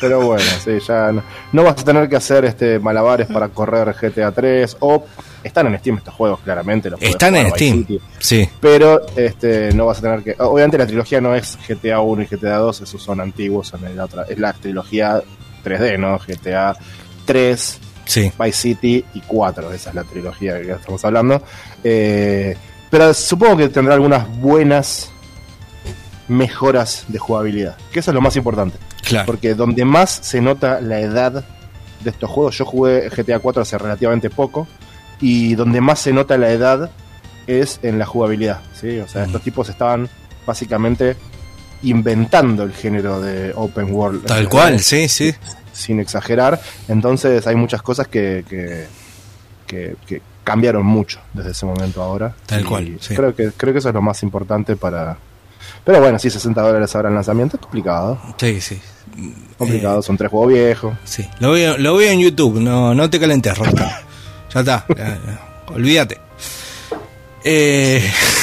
Pero bueno, sí, ya no, no vas a tener que hacer este malabares para correr GTA 3 o están en Steam estos juegos claramente, los Están en Steam. City, Sí, pero este no vas a tener que obviamente la trilogía no es GTA 1 y GTA 2, esos son antiguos, de la otra, es la trilogía 3D, ¿no? GTA 3, sí. Vice City y 4, esa es la trilogía que estamos hablando. Eh, pero supongo que tendrá algunas buenas mejoras de jugabilidad, que eso es lo más importante. Claro. Porque donde más se nota la edad de estos juegos, yo jugué GTA 4 hace relativamente poco, y donde más se nota la edad es en la jugabilidad. ¿sí? O sea, Mm. estos tipos estaban básicamente inventando el género de open world. Tal cual, sí, sí. Sin exagerar. Entonces hay muchas cosas que, que, que- que cambiaron mucho desde ese momento ahora. Tal Y cual, sí. Creo que, creo que eso es lo más importante para... Pero bueno, sí, 60 dólares ahora en lanzamiento es complicado. Sí, sí. Complicado, Eh, son tres juegos viejos. Sí, lo veo, lo veo en YouTube, no, no te calentes, Rockstar. Ya está, ya, ya, olvídate. Eh,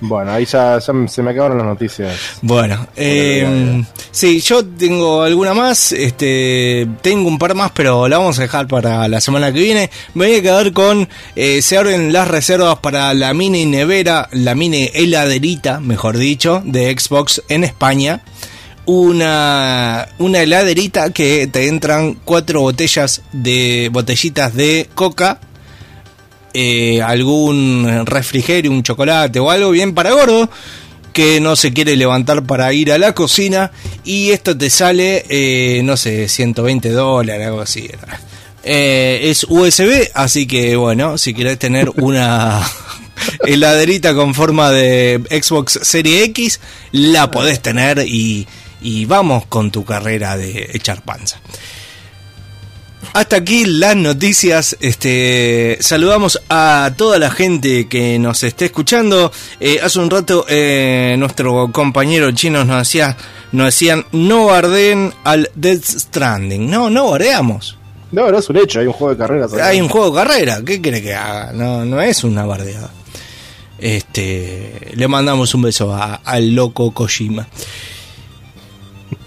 Bueno, ahí ya, ya se me acabaron las noticias. bueno, eh, sí, yo tengo alguna más, este, tengo un par más, pero la vamos a dejar para la semana que viene. Me voy a quedar con, eh, se abren las reservas para la mini nevera, la mini heladerita, mejor dicho, de Xbox en España. Una, una heladerita que te entran cuatro botellas de botellitas de coca eh, algún refrigerio, un chocolate o algo bien para gordo que no se quiere levantar para ir a la cocina y esto te sale, eh, no sé, 120 dólares, algo así. Eh, es USB, así que bueno, si querés tener una heladerita con forma de Xbox Serie X, la podés tener y, y vamos con tu carrera de echar panza. Hasta aquí las noticias. Este, saludamos a toda la gente que nos esté escuchando. Eh, hace un rato eh, nuestro compañero chino nos hacía, nos decían no bardeen al Death Stranding. No, no bardeamos. No, no es un hecho, hay un juego de carreras. Hay un juego de carrera. ¿Qué quiere que haga? No, no es una bardeada. Este, le mandamos un beso al loco Kojima.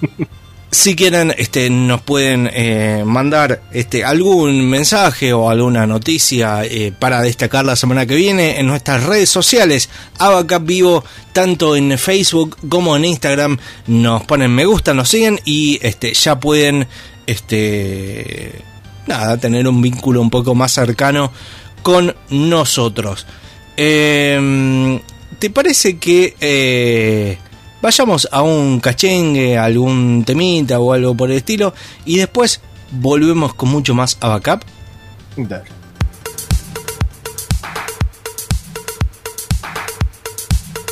Si quieren, este, nos pueden eh, mandar este, algún mensaje o alguna noticia eh, para destacar la semana que viene en nuestras redes sociales. Abacap Vivo, tanto en Facebook como en Instagram, nos ponen me gusta, nos siguen y este, ya pueden este, nada, tener un vínculo un poco más cercano con nosotros. Eh, ¿Te parece que eh, vayamos a un cachengue, a algún temita o algo por el estilo y después volvemos con mucho más a backup? Dale.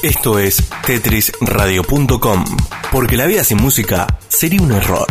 Esto es tetrisradio.com, porque la vida sin música sería un error.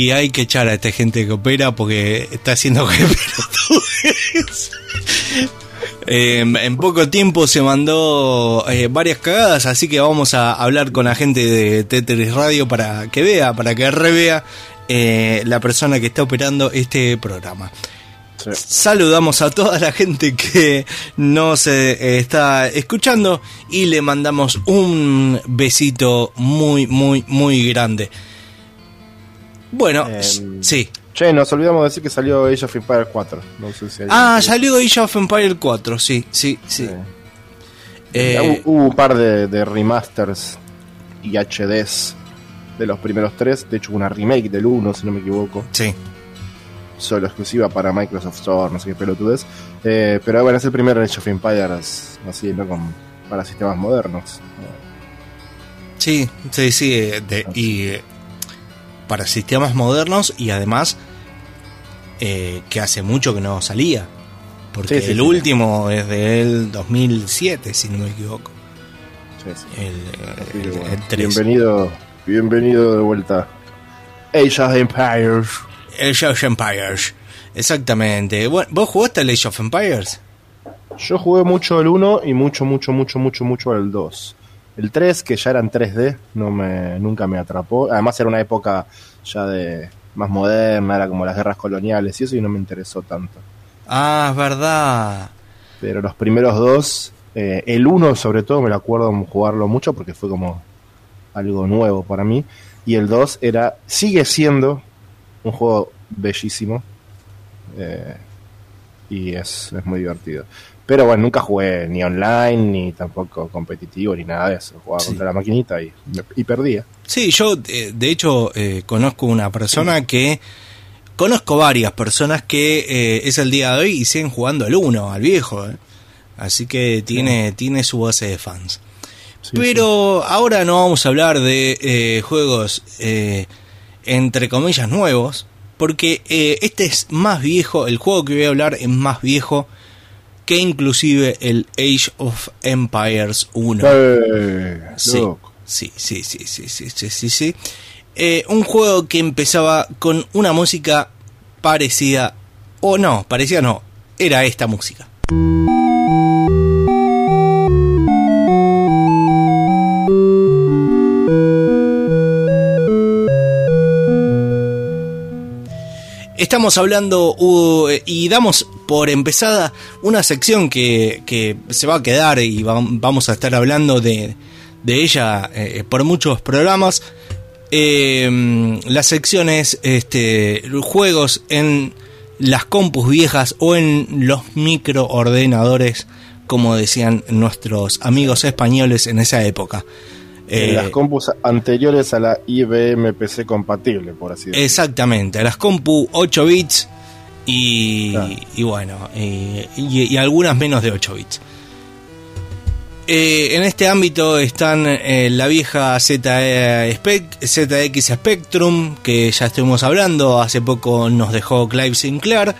Y hay que echar a esta gente que opera porque está haciendo que. Eh, en poco tiempo se mandó eh, varias cagadas, así que vamos a hablar con la gente de Tetris Radio para que vea, para que revea eh, la persona que está operando este programa. Saludamos a toda la gente que nos eh, está escuchando y le mandamos un besito muy, muy, muy grande. Bueno, Em, sí. Che, nos olvidamos de decir que salió Age of Empires 4. No sé si hay- Ah, salió Age of Empire 4, sí, sí, sí. Eh, hubo un par de, de remasters y HDs de los primeros tres. De hecho, una remake del 1, si no me equivoco. sí. Solo exclusiva para Microsoft Store, no sé qué pelotudez. Eh, pero bueno, es el primer Age of Empires así, ¿no? Con, para sistemas modernos. Sí, sí, sí. eh, de- y eh, para sistemas modernos y además eh, que hace mucho que no salía. Porque Sí, sí, el sí. último es del 2007, si no me equivoco. Sí, sí. El, Así el- que bueno, el 3. bienvenido, bienvenido de vuelta. Age of Empires. Age of Empires. Exactamente. Bueno, ¿Vos jugaste al Age of Empires? Yo jugué mucho el 1 y mucho, mucho, mucho, mucho, mucho el 2. El 3, que ya eran 3D, no me, nunca me atrapó. Además era una época ya de más moderna, era como las guerras coloniales y eso y no me interesó tanto. Ah, es verdad. Pero los primeros dos, eh, el 1 sobre todo me lo acuerdo jugarlo mucho porque fue como algo nuevo para mí. Y el 2 era, sigue siendo un juego bellísimo. eh, y es, es muy divertido. Pero bueno, nunca jugué ni online, ni tampoco competitivo, ni nada de eso. Jugaba Sí. contra la maquinita y, y perdía. Sí, yo eh, de hecho eh, conozco una persona que... Conozco varias personas que eh, es el día de hoy y siguen jugando al 1, al viejo. eh. Así que tiene, tiene su base de fans. Sí, Pero ahora no vamos a hablar de juegos entre comillas nuevos, porque este es más viejo, el juego que voy a hablar es más viejo que inclusive el Age of Empires 1. Eh, Sí, sí, sí, sí, sí, sí, sí, sí, sí. Eh, un juego que empezaba con una música parecida, o no, parecida no, era esta música. Estamos hablando uh, y damos por empezada una sección que, que se va a quedar y va- vamos a estar hablando de, de ella eh, por muchos programas. Eh, la sección es este, juegos en las compus viejas o en los microordenadores, como decían nuestros amigos españoles en esa época. En Eh, las compus anteriores a la IBM PC compatible, por así decirlo. Exactamente, a las compu 8 bits y, Claro. y bueno, y, y- y algunas menos de 8 bits. Eh, en este ámbito están eh, la vieja ZE Spec- ZX Spectrum, que ya estuvimos hablando, hace poco nos dejó Clive Sinclair,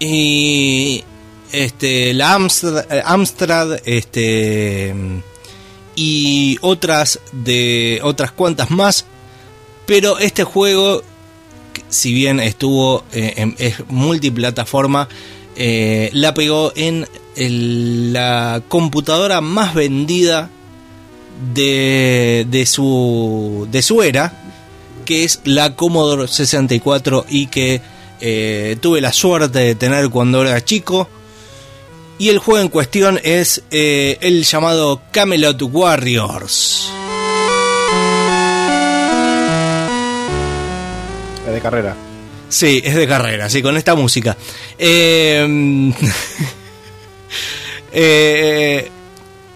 y este, la Amstrad, Amstrad este, y otras de otras cuantas más pero este juego si bien estuvo eh, en, multiplataforma eh, la pegó en la computadora más vendida de, de su de su era que es la Commodore 64 y que eh, tuve la suerte de tener cuando era chico y el juego en cuestión es eh, el llamado Camelot Warriors. Es de carrera. Sí, es de carrera, sí, con esta música. Eh, eh,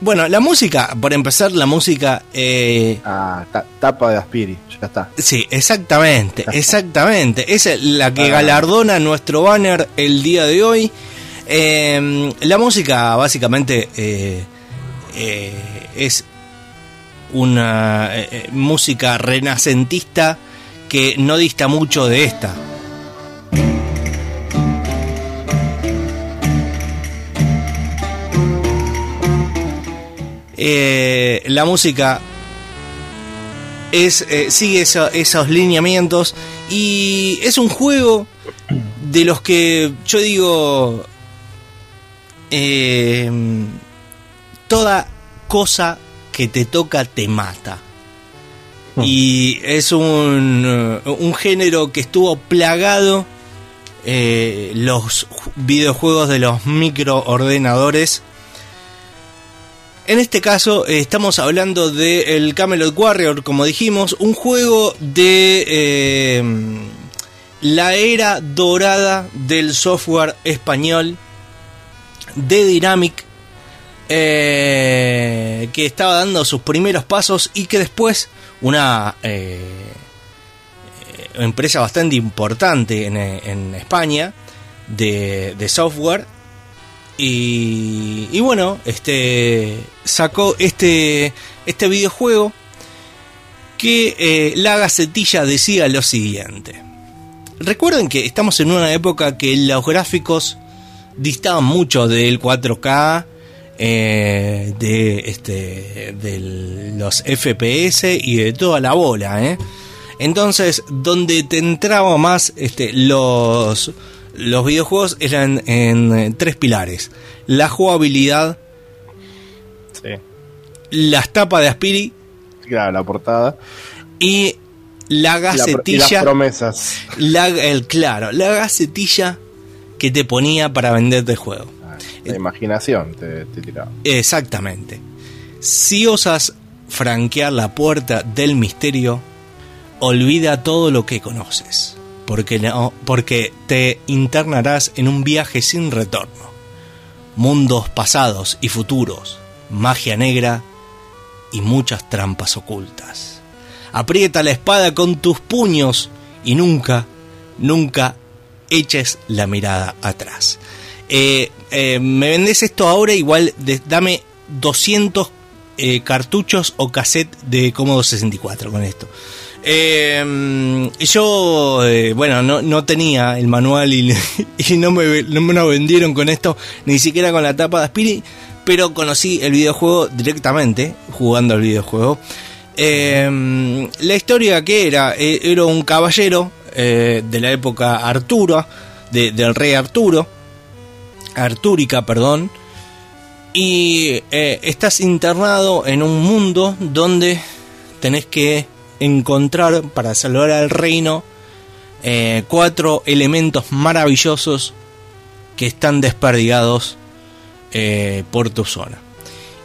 bueno, la música, por empezar, la música... eh, Ah, ta- tapa de Aspiri, ya está. Sí, exactamente, exactamente. Esa es la que Ah. galardona nuestro banner el día de hoy. Eh, la música, básicamente, eh, eh, es una eh, música renacentista que no dista mucho de esta. La música es sigue esos lineamientos y es un juego de los que yo digo eh, toda cosa que te toca te mata. Y es un, eh, un género que estuvo plagado eh, los ju- videojuegos de los microordenadores. En este caso eh, estamos hablando de el Camelot Warrior, como dijimos, un juego de eh, la era dorada del software español de Dynamic eh, que estaba dando sus primeros pasos y que después una eh, eh, empresa bastante importante en, España de, software. Y, bueno este sacó este este videojuego que la gacetilla decía lo siguiente. Recuerden que estamos en una época que los gráficos distaban mucho del 4K eh, de este de los FPS y de toda la bola ¿eh? entonces donde te entraba más este los los videojuegos eran en, eh, tres pilares la jugabilidad Sí. las tapas de Aspiri Claro, la portada. y la y gacetilla las promesas. la, el claro la gacetilla que te ponía para venderte el juego La imaginación te, te tiraba. Exactamente. Si osas franquear la puerta del misterio, olvida todo lo que conoces, porque, no- porque te internarás en un viaje sin retorno. Mundos pasados y futuros, magia negra y muchas trampas ocultas. Aprieta la espada con tus puños y nunca, nunca eches la mirada atrás. Eh, eh, me vendes esto ahora, igual dame 200 eh, cartuchos o cassette de Commodore 64 con esto. Eh, yo, bueno, no, no tenía el manual y, no, me, no me lo vendieron con esto, ni siquiera con la tapa de Aspiri, pero conocí el videojuego directamente, jugando al videojuego. Eh, la historia que era, era un caballero eh, de la época Arturo, de- del rey Arturo, Artúrica, perdón, y eh, estás internado en un mundo donde tenés que encontrar para salvar al reino eh, cuatro elementos maravillosos que están desperdigados por tu zona.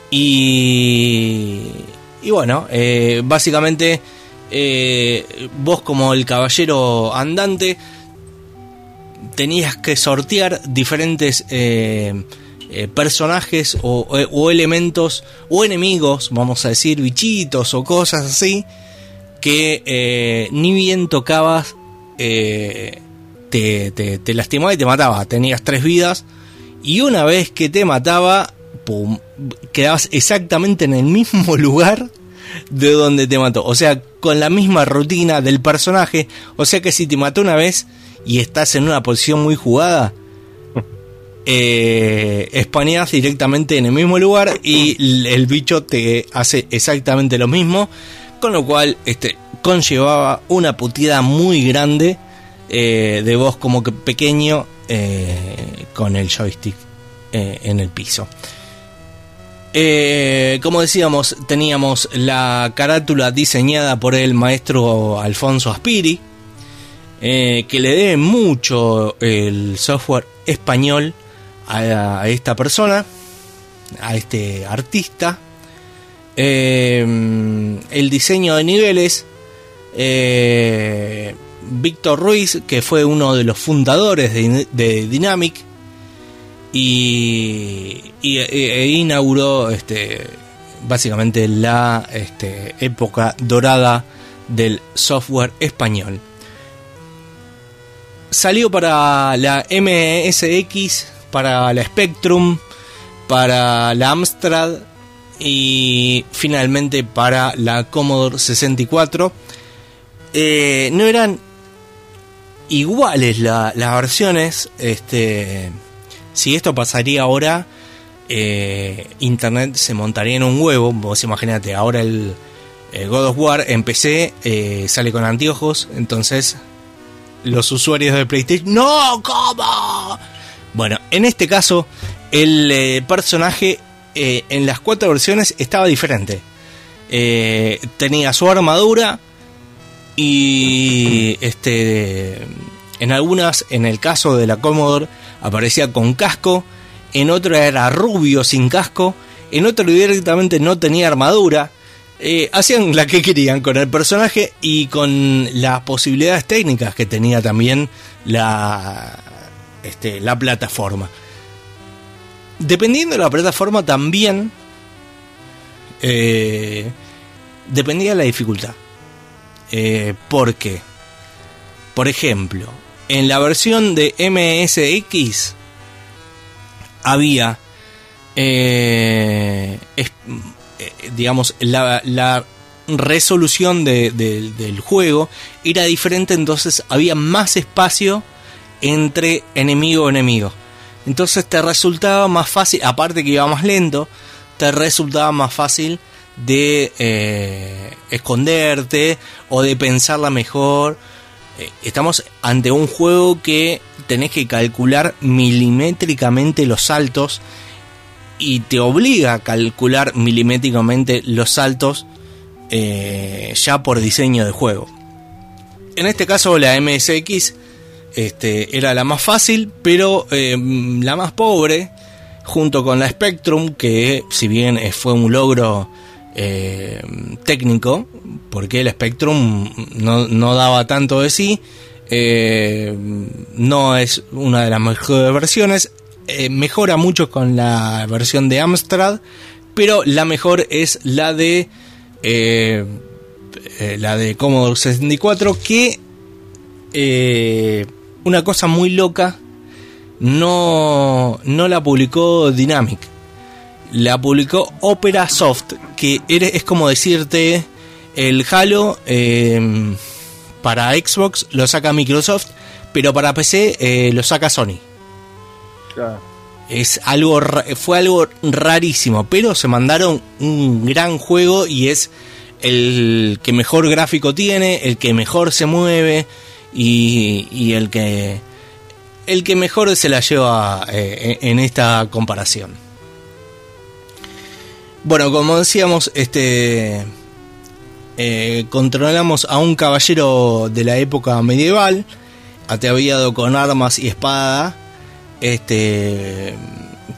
Y, y bueno, básicamente eh, vos como el caballero andante tenías que sortear diferentes eh, eh, personajes o, elementos o enemigos, vamos a decir, bichitos o cosas así, que ni bien tocabas, te lastimaba y te mataba. Tenías tres vidas y una vez que te mataba, pum, quedabas exactamente en el mismo lugar de donde te mató. O sea, con la misma rutina del personaje. O sea que si te mató una vez y estás en una posición muy jugada, eh, espaneas directamente en el mismo lugar y el bicho te hace exactamente lo mismo. Con lo cual, este conllevaba una puteada muy grande eh, de voz como que pequeño eh, con el joystick eh, en el piso. Eh, como decíamos, teníamos la carátula diseñada por el maestro Alfonso Aspiri, eh, que le debe mucho el software español a, esta persona, a este artista. Eh, el diseño de niveles, Víctor Ruiz, que fue uno de los fundadores de, de Dynamic, y, y- e- e inauguró este, básicamente la este, época dorada del software español. Salió para la MSX, para la Spectrum, para la Amstrad y finalmente para la Commodore 64. Eh, no eran iguales la- las versiones. Este, si esto pasaría ahora, eh, Internet se montaría en un huevo. Vos imaginate, ahora el, God of War en PC eh, sale con anteojos, entonces los usuarios de PlayStation, ¡No! ¿Cómo? Bueno, en este caso, el eh, personaje en las cuatro versiones estaba diferente. Tenía su armadura y este en algunas, en el caso de la Commodore, aparecía con casco, en otro era rubio sin casco, en otro directamente no tenía armadura, eh, hacían la que querían con el personaje y con las posibilidades técnicas que tenía también la, este, la plataforma. Dependiendo de la plataforma también eh, dependía de la dificultad. Eh, porque, por ejemplo, en la versión de MSX había, eh, eh, digamos, la, resolución de- de- del juego era diferente, entonces había más espacio entre enemigo enemigo. Entonces te resultaba más fácil, aparte que iba más lento, te resultaba más fácil de eh, esconderte o de pensarla mejor. Eh, estamos ante un juego que tenés que calcular milimétricamente los saltos y te obliga a calcular milimétricamente los saltos eh, ya por diseño de juego. En este caso la MSX este, era la más fácil, pero eh, la más pobre, junto con la Spectrum, que si bien eh, fue un logro eh, técnico, porque el Spectrum no, no daba tanto de sí, eh, no es una de las mejores versiones, eh, mejora mucho con la versión de Amstrad, pero la mejor es la de la de Commodore 64 que una cosa muy loca no, no la publicó Dynamic la publicó Opera Soft que eres- es como decirte el Halo eh, para Xbox lo saca Microsoft pero para PC eh, lo saca Sony Claro. es algo fue algo rarísimo pero se mandaron un gran juego y es el que mejor gráfico tiene el que mejor se mueve y, y el que el que mejor se la lleva eh, en esta comparación bueno como decíamos este eh, controlamos a un caballero de la época medieval ataviado con armas y espada este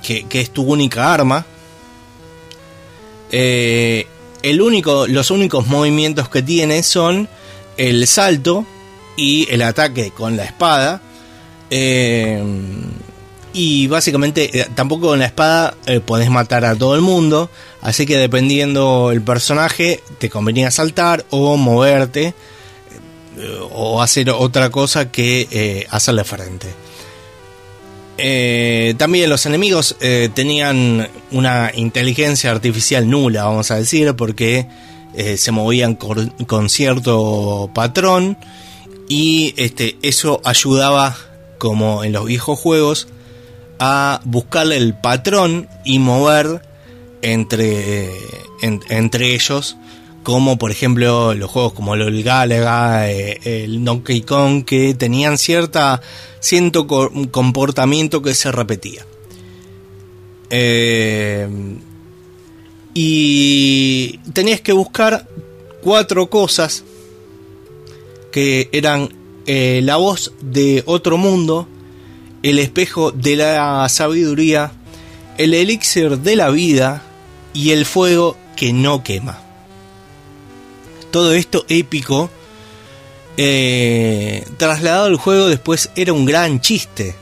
que, que es tu única arma. Eh, el único los únicos movimientos que tiene son el salto y el ataque con la espada. Eh, y básicamente eh, tampoco con la espada eh, podés matar a todo el mundo así que dependiendo el personaje te convenía saltar o moverte eh, o hacer otra cosa que eh, hacerle frente. Eh, también los enemigos tenían una inteligencia artificial nula, vamos a decir, porque se movían con, con cierto patrón y este, eso ayudaba, como en los viejos juegos, a buscarle el patrón y mover entre, en- entre ellos, como por ejemplo los juegos como el Galaga, eh, el Donkey Kong, que tenían cierta cierto co- comportamiento que se repetía. Eh, y tenías que buscar cuatro cosas que eran eh, la voz de otro mundo, el espejo de la sabiduría, el elixir de la vida y el fuego que no quema. Todo esto épico, eh, trasladado al juego después era un gran chiste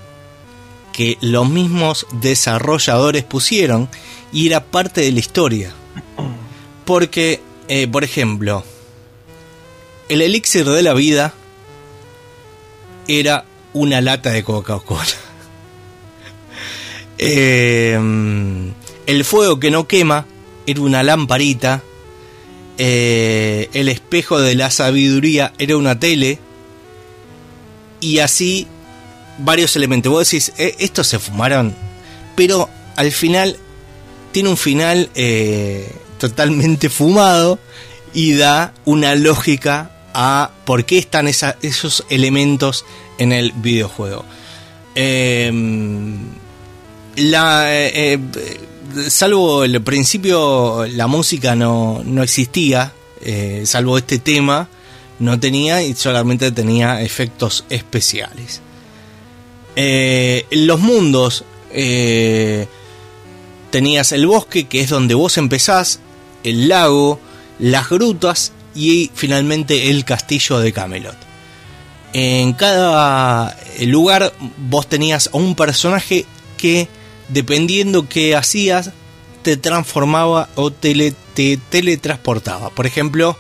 que los mismos desarrolladores pusieron y era parte de la historia. Porque, eh, por ejemplo, el elixir de la vida era una lata de Coca-Cola. Eh, el fuego que no quema era una lamparita. Eh, el espejo de la sabiduría era una tele. Y así varios elementos. Vos decís, "Eh, estos se fumaron. Pero al final tiene un final totalmente fumado y da una lógica a por qué están esos elementos en el videojuego. Em, la, eh, eh, salvo el principio, la música no, no existía, eh, salvo este tema, no tenía y solamente tenía efectos especiales. Los mundos, tenías el bosque, que es donde vos empezás, el lago, las grutas y finalmente el castillo de Camelot. En cada lugar vos tenías a un personaje que, dependiendo qué hacías, te transformaba o tele- te teletransportaba. Por ejemplo,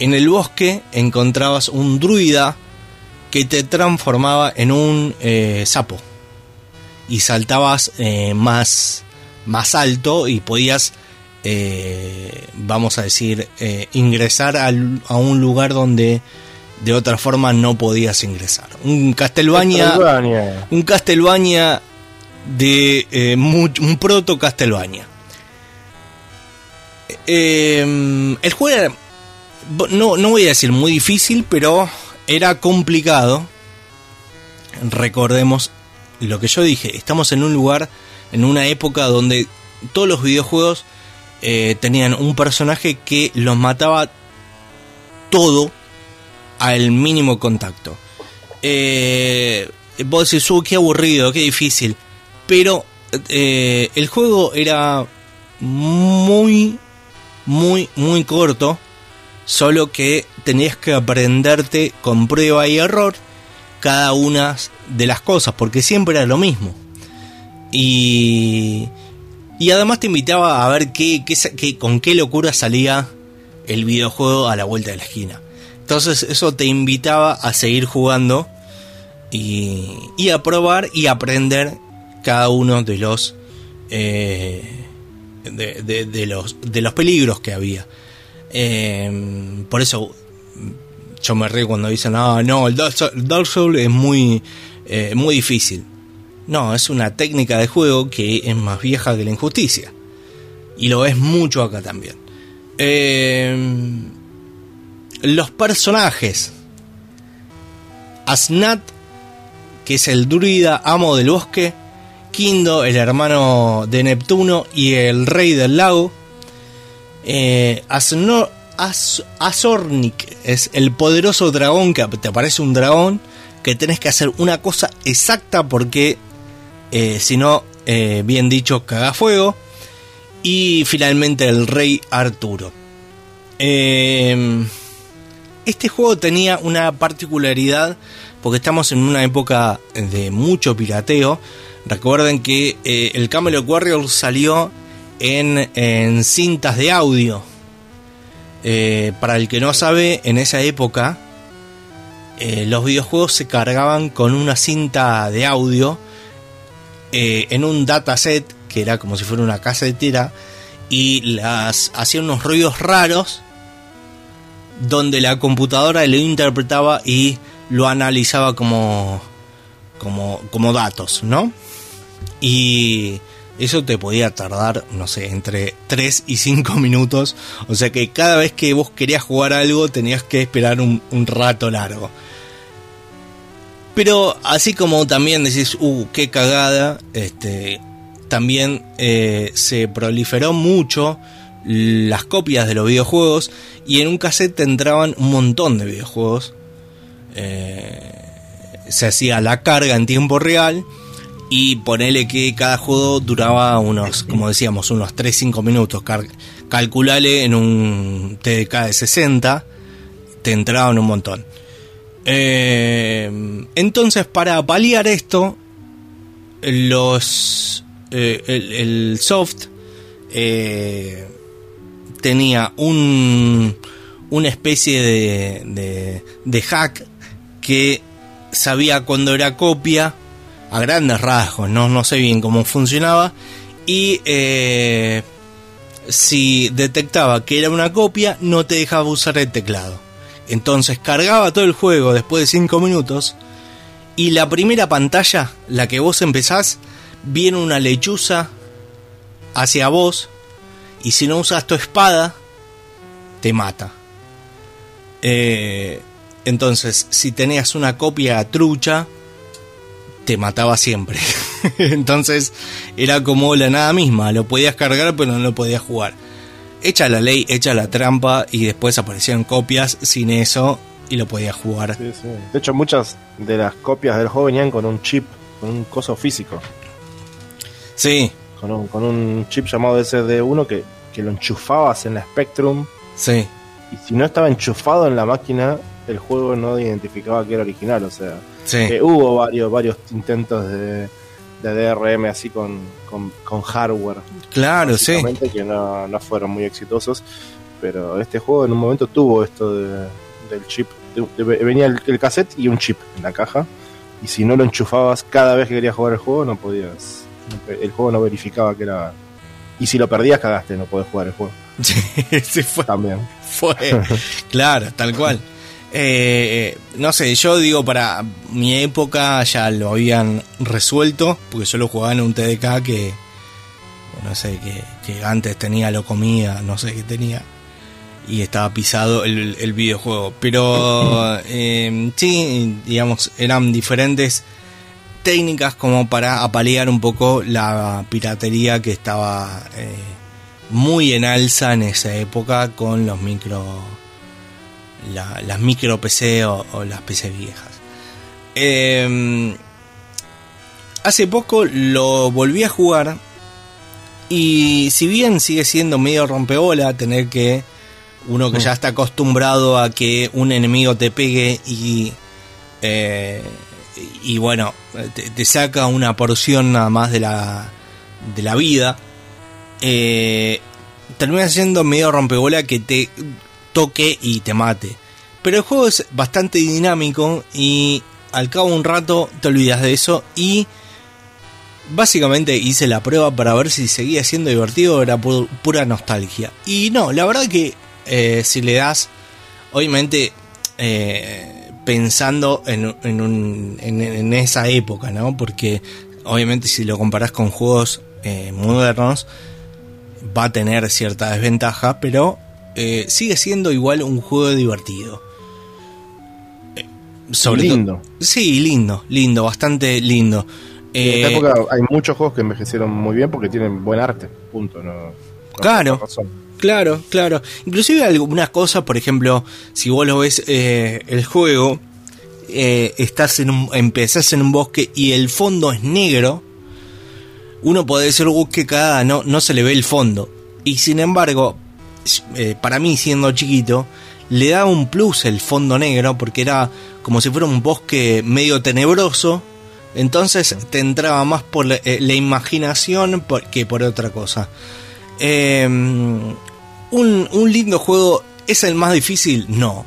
en el bosque encontrabas un druida que te transformaba en un eh, sapo y saltabas eh, más, más alto y podías, eh, vamos a decir, eh, ingresar al- a un lugar donde de otra forma no podías ingresar. Un Castlevania. un Castlevania de eh, un proto Castlevania. Eh, el juego era, no, no voy a decir muy difícil, pero era complicado. Recordemos lo que yo dije, estamos en un lugar, en una época donde todos los videojuegos eh, tenían un personaje que los mataba todo al mínimo contacto. Eh, vos decís, "Uh, qué aburrido, qué difícil. Pero eh, el juego era muy, muy, muy corto. Solo que tenías que aprenderte con prueba y error cada una de las cosas, porque siempre era lo mismo. Y, y además te invitaba a ver qué, qué con qué locura salía el videojuego a la vuelta de la esquina. Entonces eso te invitaba a seguir jugando y, y a probar y aprender cada uno de los eh, de, de- los de los peligros que había. Eh, por eso yo me río cuando dicen, ah, no, el Dark Souls es muy, eh, muy difícil. No, es una técnica de juego que es más vieja que la injusticia. Y lo es mucho acá también. Eh, los personajes. Asnat, que es el druida amo del bosque. Kindo, el hermano de Neptuno y el rey del lago. Eh, Asno- es el poderoso dragón que te aparece un dragón que tenés que hacer una cosa exacta porque eh, si no, eh, bien dicho, caga fuego. Y finalmente el rey Arturo. Eh, este juego tenía una particularidad porque estamos en una época de mucho pirateo. Recuerden que eh, el Camelot Warrior salió en, cintas de audio. Para el que no sabe, en esa época los videojuegos se cargaban con una cinta de audio eh, en un dataset que era como si fuera una casetera y las hacía unos ruidos raros donde la computadora lo interpretaba y lo analizaba como como como datos, ¿no? Y eso te podía tardar, no sé, entre 3 y 5 minutos. O sea que cada vez que vos querías jugar algo tenías que esperar un, un rato largo. Pero así como también decís, uh, qué cagada, este, también eh, se proliferó mucho las copias de los videojuegos y en un cassette te entraban un montón de videojuegos. Eh, se hacía la carga en tiempo real y ponele que cada juego duraba unos, como decíamos, unos 3-5 minutos. Calculale en un TDK de 60, te entraban un montón. Eh, entonces, para paliar esto, los eh, el, el soft eh, tenía un una especie de, de, de hack que sabía cuando era copia a grandes rasgos, no, no sé bien cómo funcionaba y si detectaba que era una copia no te dejaba usar el teclado. Entonces cargaba todo el juego después de 5 minutos y la primera pantalla, la que vos empezás, viene una lechuza hacia vos y si no usas tu espada, te mata. Eh, entonces, si tenías una copia trucha, te mataba siempre. entonces, era como la nada misma, lo podías cargar pero no lo podías jugar. Echa la ley, echa la trampa y después aparecían copias sin eso y lo podías jugar. Sí, sí. De hecho, muchas de las copias del juego venían con un chip, con un coso físico. Sí, Con un, con un chip llamado SD1 que, que lo enchufabas en la Spectrum Sí. Y si no estaba enchufado en la máquina, el juego no identificaba que era original. O sea, Sí. que hubo varios, varios intentos de, de DRM así con, con, con hardware. Claro, sí. Que no, no fueron muy exitosos. Pero este juego en un momento tuvo esto de- del chip. de- de- venía el, el cassette y un chip en la caja. Y si no lo enchufabas cada vez que querías jugar el juego, no podías. El juego no verificaba que era. Y si lo perdías, cagaste, no podés jugar el juego. Sí, sí, fue. También. Fue, claro, tal cual. Eh, no sé, yo digo, para mi época ya lo habían resuelto, porque yo lo jugaba en un TDK que, no sé, que, que antes tenía lo comía, no sé qué tenía, y estaba pisado el, el videojuego. Pero eh, sí, digamos, eran diferentes técnicas como para apalear un poco la piratería que estaba eh, muy en alza en esa época con los micro la- las micro PC o, o las PC viejas. Eh, hace poco lo volví a jugar y si bien sigue siendo medio rompebola tener que uno que ya está acostumbrado a que un enemigo te pegue y eh, y bueno te, te saca una porción nada más de la de la vida eh, termina siendo medio rompebola que te toque y te mate pero el juego es bastante dinámico y al cabo de un rato te olvidas de eso y básicamente hice la prueba para ver si seguía siendo divertido o era pu- pura nostalgia. Y no, la verdad que eh, si le das, obviamente eh, pensando en, en- en esa época, ¿no? Porque obviamente si lo comparás con juegos eh, modernos, va a tener cierta desventaja, pero eh, sigue siendo igual un juego divertido. Eh, Sobre lindo. Sí, lindo, lindo, bastante lindo. En esta Eh, época hay muchos juegos que envejecieron muy bien porque tienen buen arte. Punto. No, no Claro. Claro, claro. Inclusive algunas cosas, por ejemplo, si vos lo ves el juego, estás en un, empezás en un bosque y el fondo es negro, uno puede decir, "Uh, qué cagada, no, no se le ve el fondo. Y sin embargo, eh, para mí siendo chiquito, le da un plus el fondo negro porque era como si fuera un bosque medio tenebroso. Entonces te entraba más por la, eh, la imaginación por- que por otra cosa. Un, un lindo juego, ¿es el más difícil? No.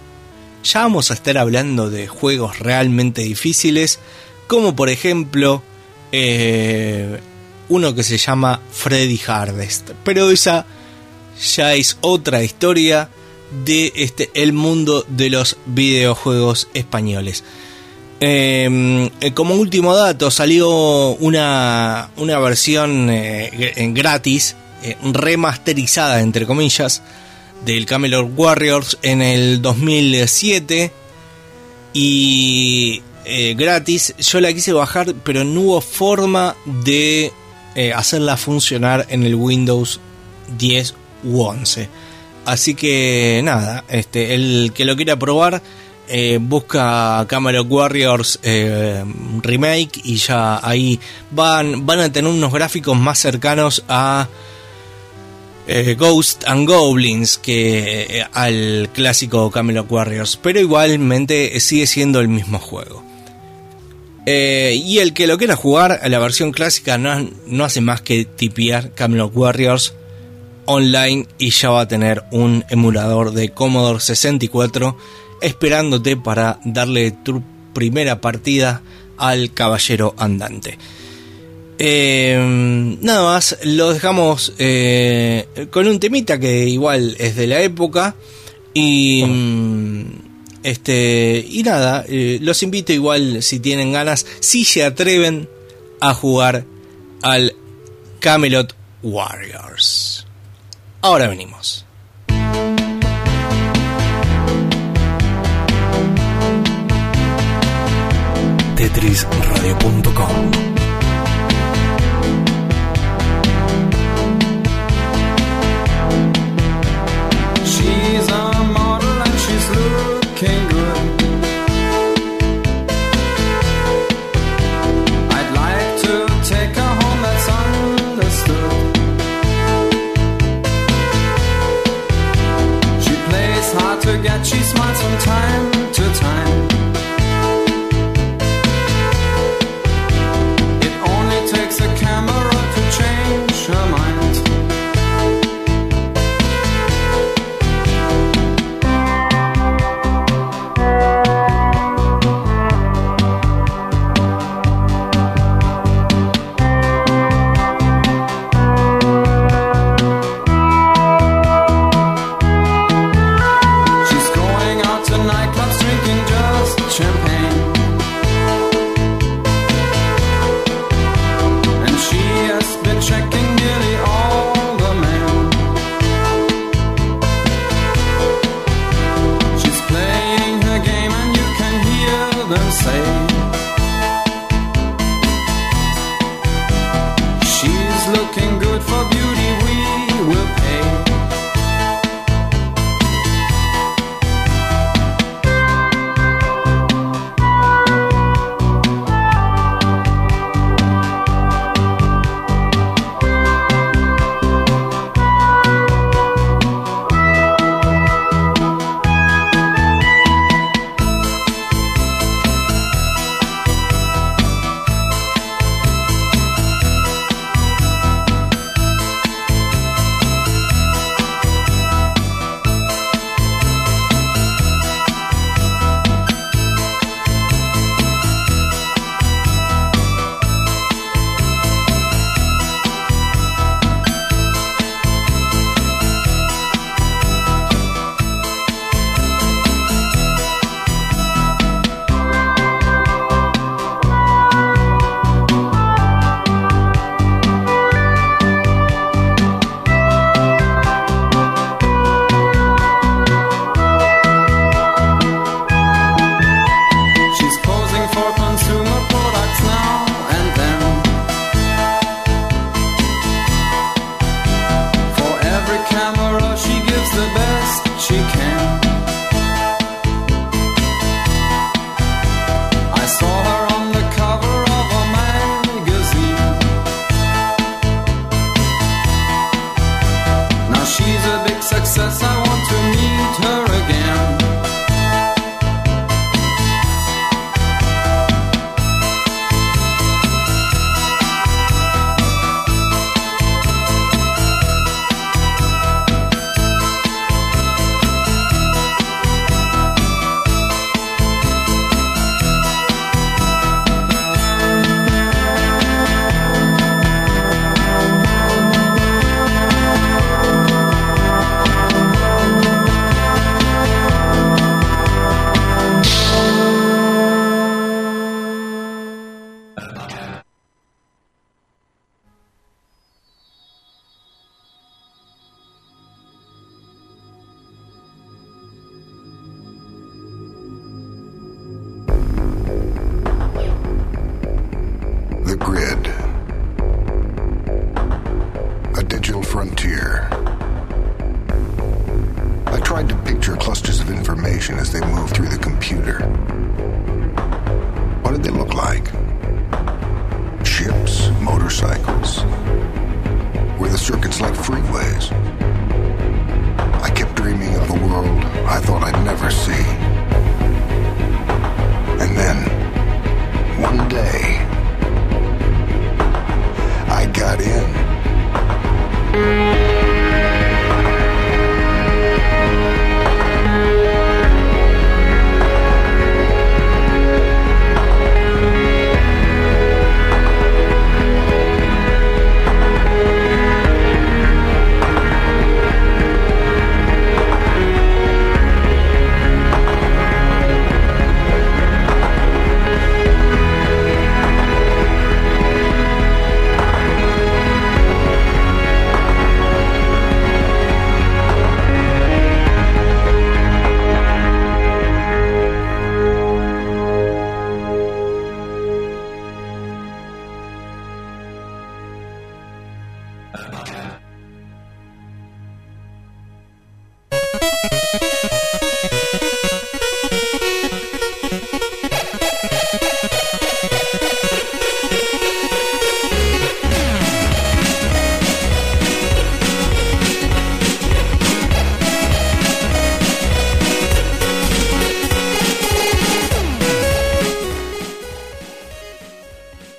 Ya vamos a estar hablando de juegos realmente difíciles, como por ejemplo eh, uno que se llama Freddy Hardest. Pero esa ya es otra historia de este el mundo de los videojuegos españoles. Eh, eh, como último dato, salió una, una versión eh, gratis, eh, remasterizada entre comillas, del Camelot Warriors en el 2007 y eh, gratis. Yo la quise bajar, pero no hubo forma de hacerla funcionar en el Windows 10 u 11. Así que nada, este, el que lo quiera probar, eh, busca Camelot Warriors eh, Remake y ya ahí van, van a tener unos gráficos más cercanos a eh, Ghost and Goblins que eh, al clásico Camelot Warriors, pero igualmente sigue siendo el mismo juego. Y el que lo quiera jugar la versión clásica no, no hace más que tipear Camelot Warriors online y ya va a tener un emulador de Commodore 64 esperándote para darle tu primera partida al caballero andante. Eh, nada más, lo dejamos eh, con un temita que igual es de la época y mm, este y nada, eh, los invito igual si tienen ganas, si se atreven a jugar al Camelot Warriors. Ahora venimos. tetrisradio.com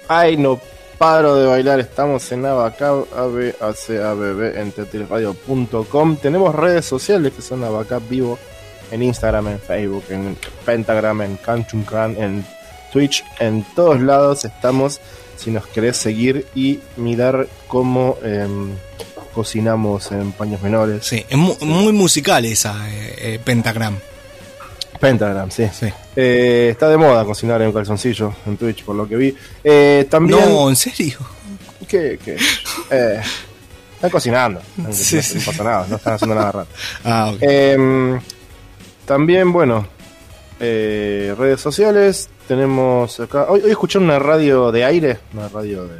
Ay, no paro de bailar. Estamos en Abacab. Tenemos redes sociales que son Abacab Vivo en Instagram, en Facebook, en Pentagram, en Kanchunkan, en Twitch. En todos lados estamos. Si nos querés seguir y mirar cómo em, cocinamos en paños menores. Sí, es mu- muy musical esa eh, eh, Pentagram. Pentagram, sí. Eh, está de moda cocinar en calzoncillo en Twitch, por lo que vi. Eh, también. No, ¿en serio? ¿Qué? qué? Eh, están cocinando. No, Sí, no sí. pasa nada, no están haciendo nada raro. Ah, ok. Em, también, bueno, eh, redes sociales. Tenemos acá. Hoy, hoy escuché una radio de aire, una radio de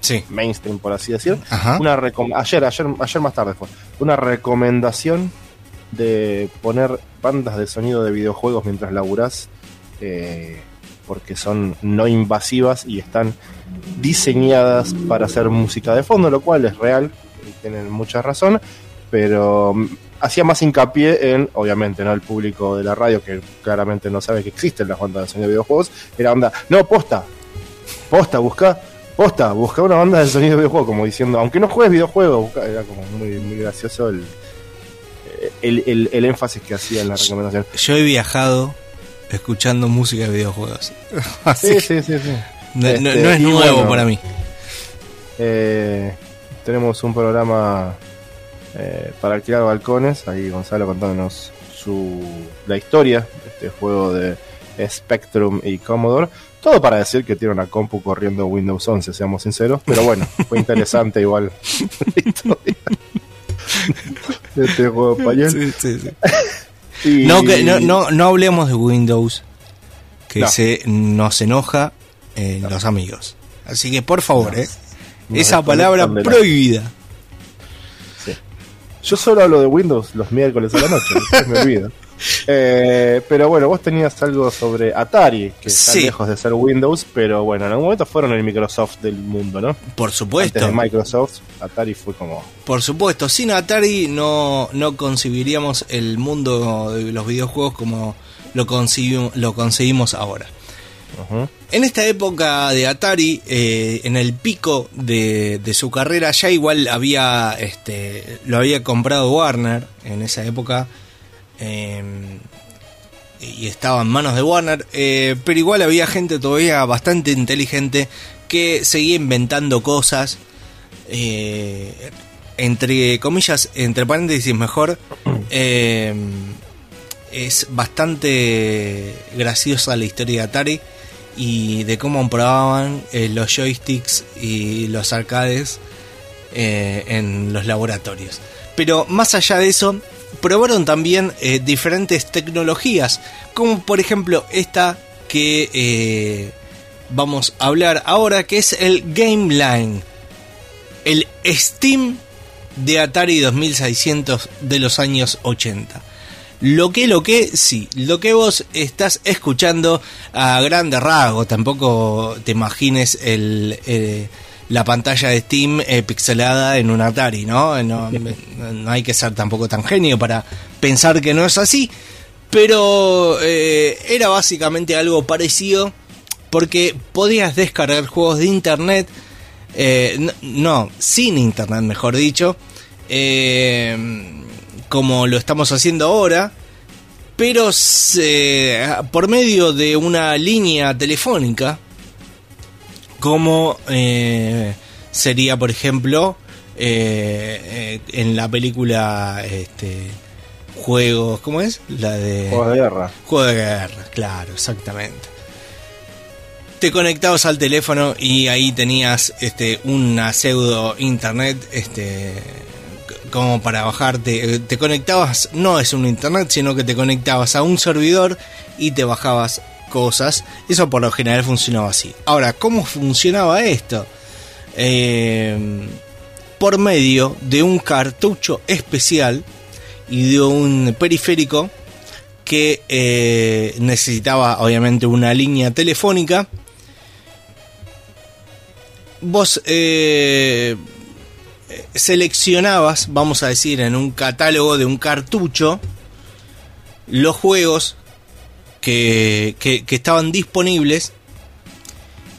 Sí. mainstream, por así decir. Ajá. Una recom- ayer, ayer, ayer más tarde fue. Una recomendación de poner bandas de sonido de videojuegos mientras laburás. eh, porque son no invasivas y están diseñadas para hacer música de fondo, lo cual es real tienen mucha razón, pero mm, hacía más hincapié en, obviamente, no el público de la radio que claramente no sabe que existen las bandas de sonido de videojuegos, era onda, no, posta, posta, busca, posta, busca una banda de sonido de videojuegos, como diciendo, aunque no juegues videojuegos, era como muy, muy gracioso el, el, el- el énfasis que hacía en la recomendación. Yo he viajado escuchando música de videojuegos. Así Sí, sí, sí, sí. No, Este, no es nuevo bueno, para mí. Eh, tenemos un programa eh, para alquilar balcones. Ahí Gonzalo contándonos su, la historia de este juego de Spectrum y Commodore. Todo para decir que tiene una compu corriendo Windows 11, seamos sinceros. Pero bueno, fue interesante igual la historia este juego español. Sí, sí, sí. Y- No, que, no, no, no hablemos de Windows, que No. se nos enoja eh, los amigos. Así que por favor, eh, esa palabra prohibida. Yo solo hablo de Windows los miércoles a la noche, me olvido. Eh, pero bueno, vos tenías algo sobre Atari, que está Sí. lejos de ser Windows, pero bueno, en algún momento fueron el Microsoft del mundo, ¿no? Por supuesto. Antes de Microsoft, Atari fue como... Por supuesto, sin Atari no, no concebiríamos el mundo de los videojuegos como lo, concibimos, lo conseguimos ahora. En esta época de Atari, eh, en el pico de, de su carrera, ya igual había, este, lo había comprado Warner en esa época eh, y estaba en manos de Warner, eh, pero igual había gente todavía bastante inteligente que seguía inventando cosas, eh, entre comillas, entre paréntesis mejor, eh, es bastante graciosa la historia de Atari y de cómo probaban eh, los joysticks y los arcades en los laboratorios. Pero más allá de eso, probaron también eh, diferentes tecnologías, como por ejemplo esta que eh, vamos a hablar ahora, que es el Game Line, el Steam de Atari 2600 de los años 80. Lo que, lo que, sí, lo que vos estás escuchando a grande rasgo, tampoco te imagines el, eh, la pantalla de Steam eh, pixelada en un Atari, ¿no? No, hay que ser tampoco tan genio para pensar que no es así, pero eh, era básicamente algo parecido porque podías descargar juegos de internet, eh, no, no, sin internet, mejor dicho, como lo estamos haciendo ahora, pero por medio de una línea telefónica, como eh, sería, por ejemplo, eh, eh, en la película este, Juegos, ¿cómo es? La de... Juegos de guerra. Juego de guerra, claro, exactamente. Te conectabas al teléfono y ahí tenías este una pseudo internet este como para bajarte, te conectabas, no es un internet, sino que te conectabas a un servidor y te bajabas cosas. Eso por lo general funcionaba así. Ahora, ¿cómo funcionaba esto? Eh, por medio de un cartucho especial y de un periférico que eh, necesitaba obviamente una línea telefónica. Vos eh, seleccionabas, vamos a decir, en un catálogo de un cartucho, los juegos que, que- que estaban disponibles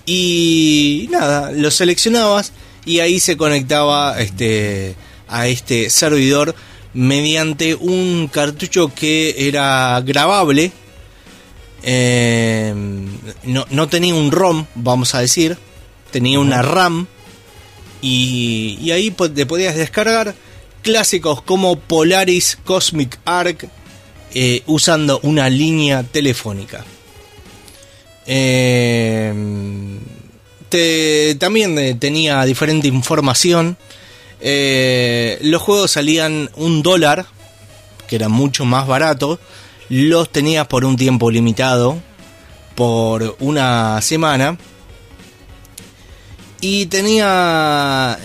Y nada, lo seleccionabas y ahí se conectaba este, a este servidor mediante un cartucho que era grabable. Eh, no, no tenía un ROM, vamos a decir, tenía una RAM. Y, y ahí te podías descargar clásicos como Polaris Cosmic Arc eh, usando una línea telefónica. Eh, también eh, tenía diferente información. Los juegos salían un dólar, que era mucho más barato. Los tenías por un tiempo limitado, por una semana. Y tenía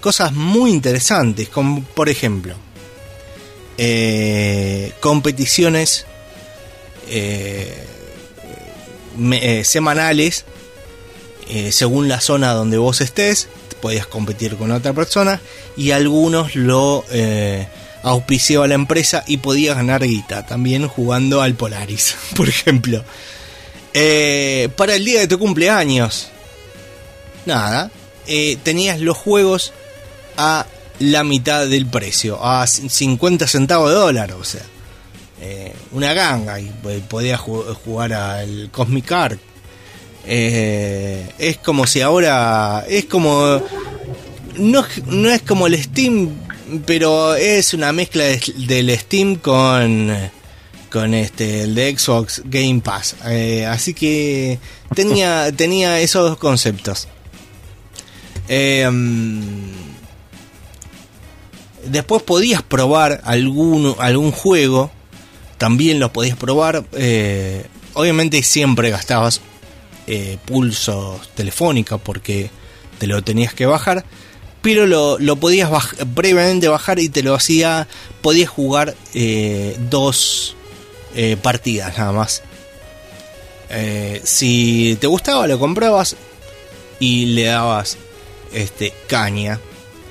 cosas muy interesantes, como por ejemplo, eh, competiciones eh, eh, semanales según la zona donde vos estés podías competir con otra persona y algunos lo auspiciaba la empresa y podías ganar guita también jugando al Polaris por ejemplo. Para el día de tu cumpleaños nada tenías los juegos a la mitad del precio a 50 centavos de dólar o sea eh, una ganga y po- podía ju- jugar al Cosmic Arc. Eh, es como si ahora es como no, no es como el Steam, pero es una mezcla de- del Steam con con este el de Xbox Game Pass. Eh, así que tenía tenía esos dos conceptos. Eh, mm, después podías probar algún juego también lo podías probar. eh, obviamente siempre gastabas eh, pulsos telefónicos porque te lo tenías que bajar. Pero lo, lo podías baj- previamente bajar y te lo hacía. Podías jugar eh, dos partidas nada más. Si te gustaba, lo comprabas y le dabas este caña.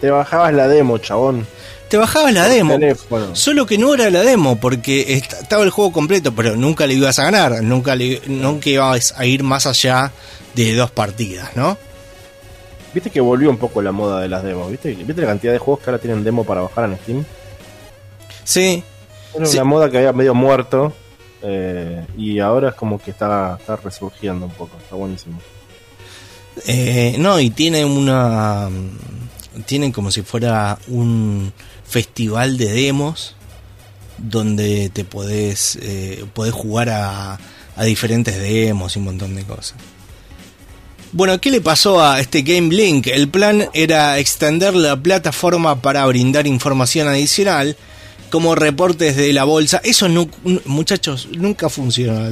Te bajabas la demo, chabón. Te bajabas la demo. teléfono. Solo que no era la demo, porque est- estaba el juego completo, pero nunca le ibas a ganar, nunca, le, nunca ibas a ir más allá de dos partidas, ¿no? Viste que volvió un poco la moda de las demos, ¿viste? ¿Viste la cantidad de juegos que ahora tienen demo para bajar en Steam? Sí. Era Sí. una moda que había medio muerto eh, y ahora es como que está, está resurgiendo un poco, está buenísimo. Eh, no, y tiene una. Mm, Tiene como si fuera un festival de demos donde te podés, eh, podés jugar a, a diferentes demos y un montón de cosas. Bueno, ¿qué le pasó a este Game Link? El plan era extender la plataforma para brindar información adicional, como reportes de la bolsa. Eso, nu- muchachos, nunca funcionó.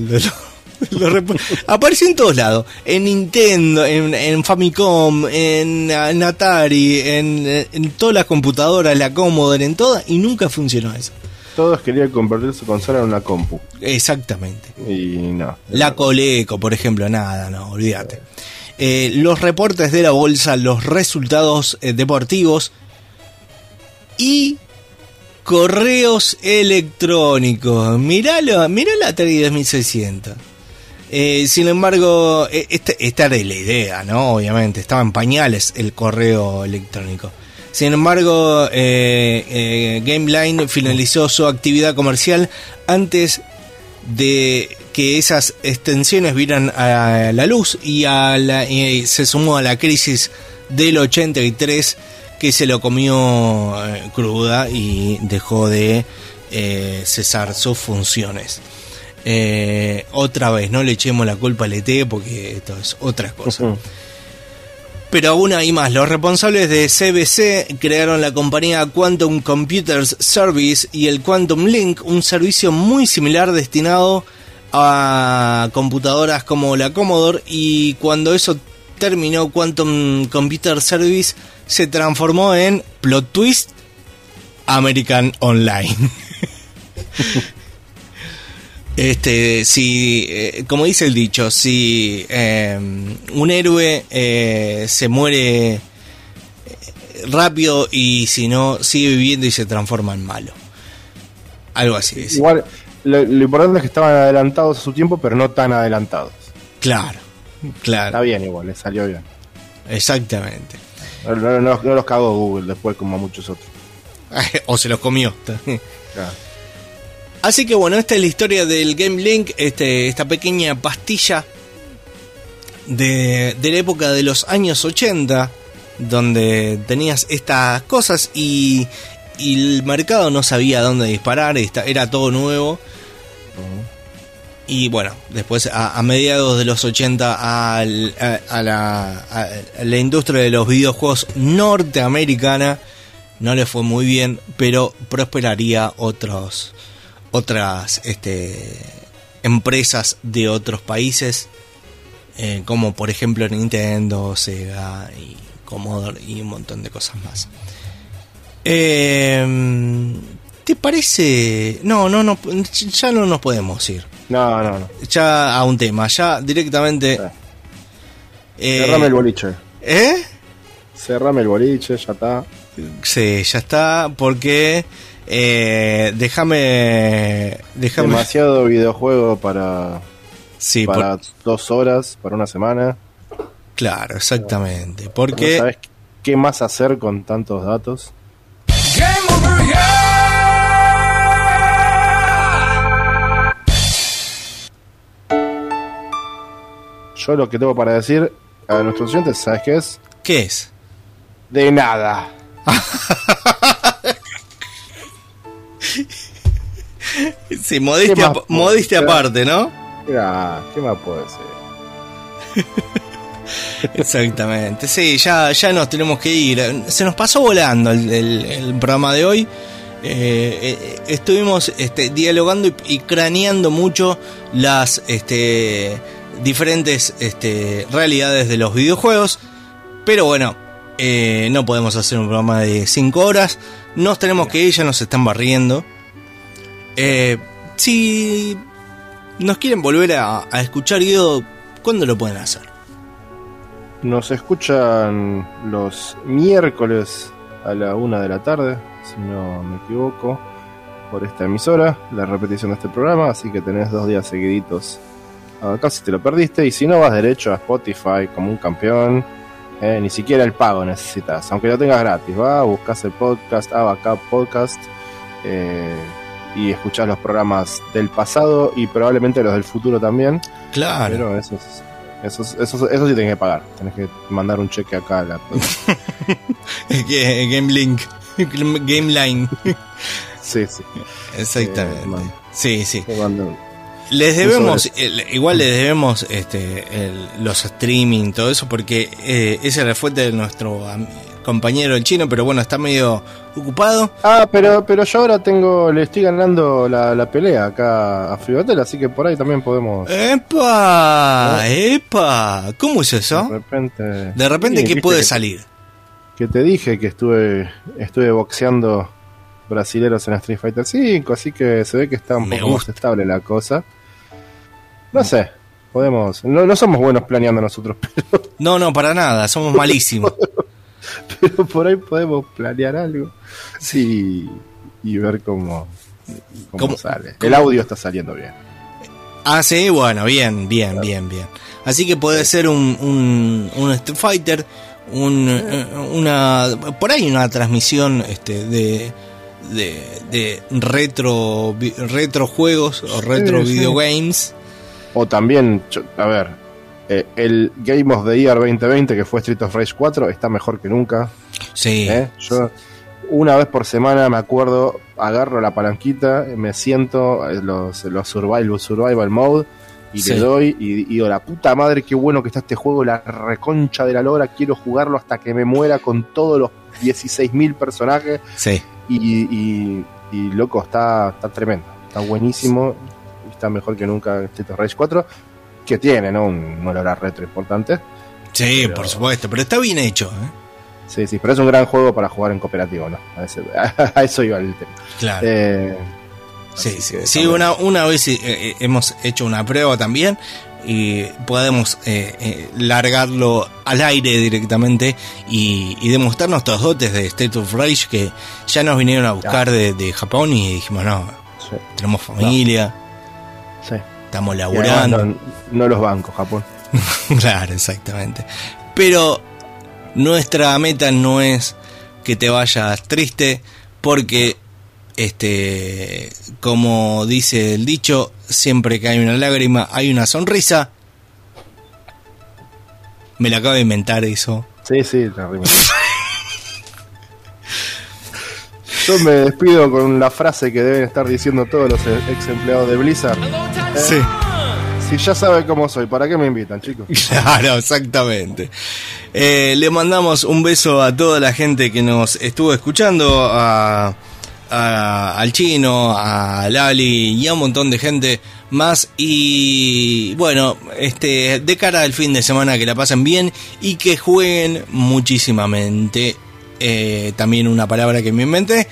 lo- Apareció en todos lados. En Nintendo, en, en Famicom, en, en Atari, en, en todas las computadoras, la Commodore, en todas, y nunca funcionó eso. Todos querían convertir su consola en una compu. Exactamente. Y no. La Coleco, por ejemplo, nada, no, olvídate. Eh, los reportes de la bolsa, los resultados eh, deportivos y correos electrónicos. Miralo, mirá la Atari 2600. Eh, sin embargo, eh, esta, esta era la idea, ¿no? Obviamente, estaba en pañales el correo electrónico. Sin embargo, eh, eh, GameLine finalizó su actividad comercial antes de que esas extensiones vieran a la luz y a la- y se sumó a la crisis del 83 que se lo comió eh, cruda y dejó de eh, cesar sus funciones. Eh, otra vez, no le echemos la culpa al ET porque esto es otra cosa. Pero aún hay más. Los responsables de CBC crearon la compañía Quantum Computers Service y el Quantum Link, un servicio muy similar destinado a computadoras como la Commodore. Y cuando eso terminó, Quantum Computer Service se transformó en Plot Twist American Online. Este, si, eh, como dice el dicho, si eh, un héroe eh, se muere eh, rápido y si no sigue viviendo y se transforma en malo. Algo así. es. Igual, lo, lo importante es que estaban adelantados a su tiempo, pero no tan adelantados. Claro, Claro. Está bien igual, le salió bien. Exactamente. No, no- no- no los cagó Google después como muchos otros. o se los comió. Claro. Así que bueno, esta es la historia del Game Link, este, esta pequeña pastilla de, la época de los años 80, donde tenías estas cosas y, el mercado no sabía dónde disparar, era todo nuevo. Y bueno, después a, mediados de los 80 al- a, la, a la industria de los videojuegos norteamericana no le fue muy bien, pero prosperaría otros otras este, empresas de otros países, eh, como por ejemplo Nintendo, Sega y Commodore y un montón de cosas más. Eh, ¿Te parece? No, no, no, ya no nos podemos ir. No, no, no. Ya a un tema, ya directamente. eh, Cerrame el boliche. ¿Eh? Cerrame el boliche, ya está. Sí, ya está, porque eh, déjame, déjame, Demasiado videojuego para, sí, para por- dos horas, para una semana. claro, exactamente, ¿No porque sabes qué más hacer con tantos datos? Yo lo que tengo para decir a nuestros oyentes, ¿sabes qué es? ¿qué es? De nada. Sí, modestia, ¿Qué más ap- modestia aparte, ¿no? Mira, ¿qué más puedo decir? Exactamente, sí, ya, ya nos tenemos que ir. Se nos pasó volando el, el- el programa de hoy. Eh, eh, estuvimos este, dialogando y, y craneando mucho las este, diferentes este, realidades de los videojuegos. Pero bueno, eh, no podemos hacer un programa de 5 horas. Nos tenemos que ir, ya nos están barriendo. Eh, si nos quieren volver a, a escuchar, Guido, ¿cuándo lo pueden hacer? Nos escuchan los miércoles a la una de la tarde, si no me equivoco, por esta emisora, la repetición de este programa, así que tenés dos días seguiditos acá si te lo perdiste, y si no vas derecho a Spotify como un campeón, eh, ni siquiera el pago necesitas, aunque lo tengas gratis, va, buscas el podcast, acá podcast, eh, y escuchás los programas del pasado y probablemente los del futuro también. Claro. Pero esos, esos, esos, eso sí tenés que pagar. Tenés que mandar un cheque acá a la. Ga- Game Link. Game Line. sí, sí. Exactamente. Eh, sí, sí. Les debemos, igual les debemos este, el- los streaming, todo eso, porque eh, esa es la fuente de nuestro compañero el chino, pero bueno, está medio ocupado. Ah, pero, pero yo ahora tengo, le estoy ganando la, la pelea acá a Frigotel, así que por ahí también podemos. ¡Epa! ¡Epa! ¿Cómo es De eso? repente. De repente, Sí, ¿qué puede que- salir? Que te dije que estuve, estuve boxeando brasileros en Street Fighter 5, así que se ve que está un Me poco más estable la cosa. No sé, podemos. No, no somos buenos planeando nosotros, pero, No, no, para nada, somos malísimos. pero por ahí podemos planear algo. Sí, y ver cómo, cómo, ¿Cómo- sale. cómo- El audio está saliendo bien. Ah, sí, bueno, bien, bien, bien, bien. Así que puede ser un, un, un Street Fighter, un, una, por ahí una transmisión este, de, de, de retro, retro juegos o retro sí. videogames. O también, a ver, eh, el Game of the Year 2020, que fue Street of Rage 4, está mejor que nunca. Sí, ¿eh? Yo una vez por semana me acuerdo, agarro la palanquita, me siento eh, los, los survival, survival mode y Sí. le doy y y digo, la puta madre, qué bueno que está este juego, la reconcha de la lora, quiero jugarlo hasta que me muera con todos los 16.000 personajes sí. y, y, y, loco, está, está tremendo, está buenísimo, está mejor que nunca Street of Rage 4, que tiene, ¿no? Un, un olor a retro importante. Sí, Pero- por supuesto, pero está bien hecho. ¿eh? Sí, sí, pero es un gran juego para jugar en cooperativo, ¿no? A, ese- a eso iba el tema. Claro. Eh, Sí, sí, sí, una, una vez eh, eh, hemos hecho una prueba también y podemos largarlo al aire directamente y, y demostrar nuestros dotes de State of Rage que ya nos vinieron a buscar de, de Japón y dijimos, no, Sí. tenemos familia, Sí. estamos laburando. no, no los bancos, Japón. claro, exactamente. Pero nuestra meta no es que te vayas triste, porque, este, como dice el dicho, siempre que hay una lágrima hay una sonrisa. Me la acabo de inventar eso. Sí, sí, terrible. Yo me despido con la frase que deben estar diciendo todos los ex empleados de Blizzard. Eh, Sí. Si ya saben cómo soy, ¿para qué me invitan, chicos? Claro, exactamente. Eh, le mandamos un beso a toda la gente que nos estuvo escuchando, a, a- al chino, a Lali y a un montón de gente más. Y bueno, este, de cara al fin de semana que la pasen bien y que jueguen muchísimamente. Eh, también una palabra que me inventé.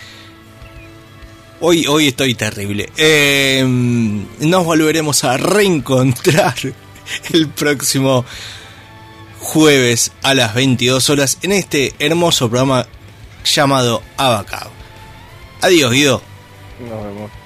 Hoy, hoy estoy terrible. Eh, nos volveremos a reencontrar el próximo jueves a las 22 horas en este hermoso programa llamado Abacab. Adiós, Guido. Nos vemos.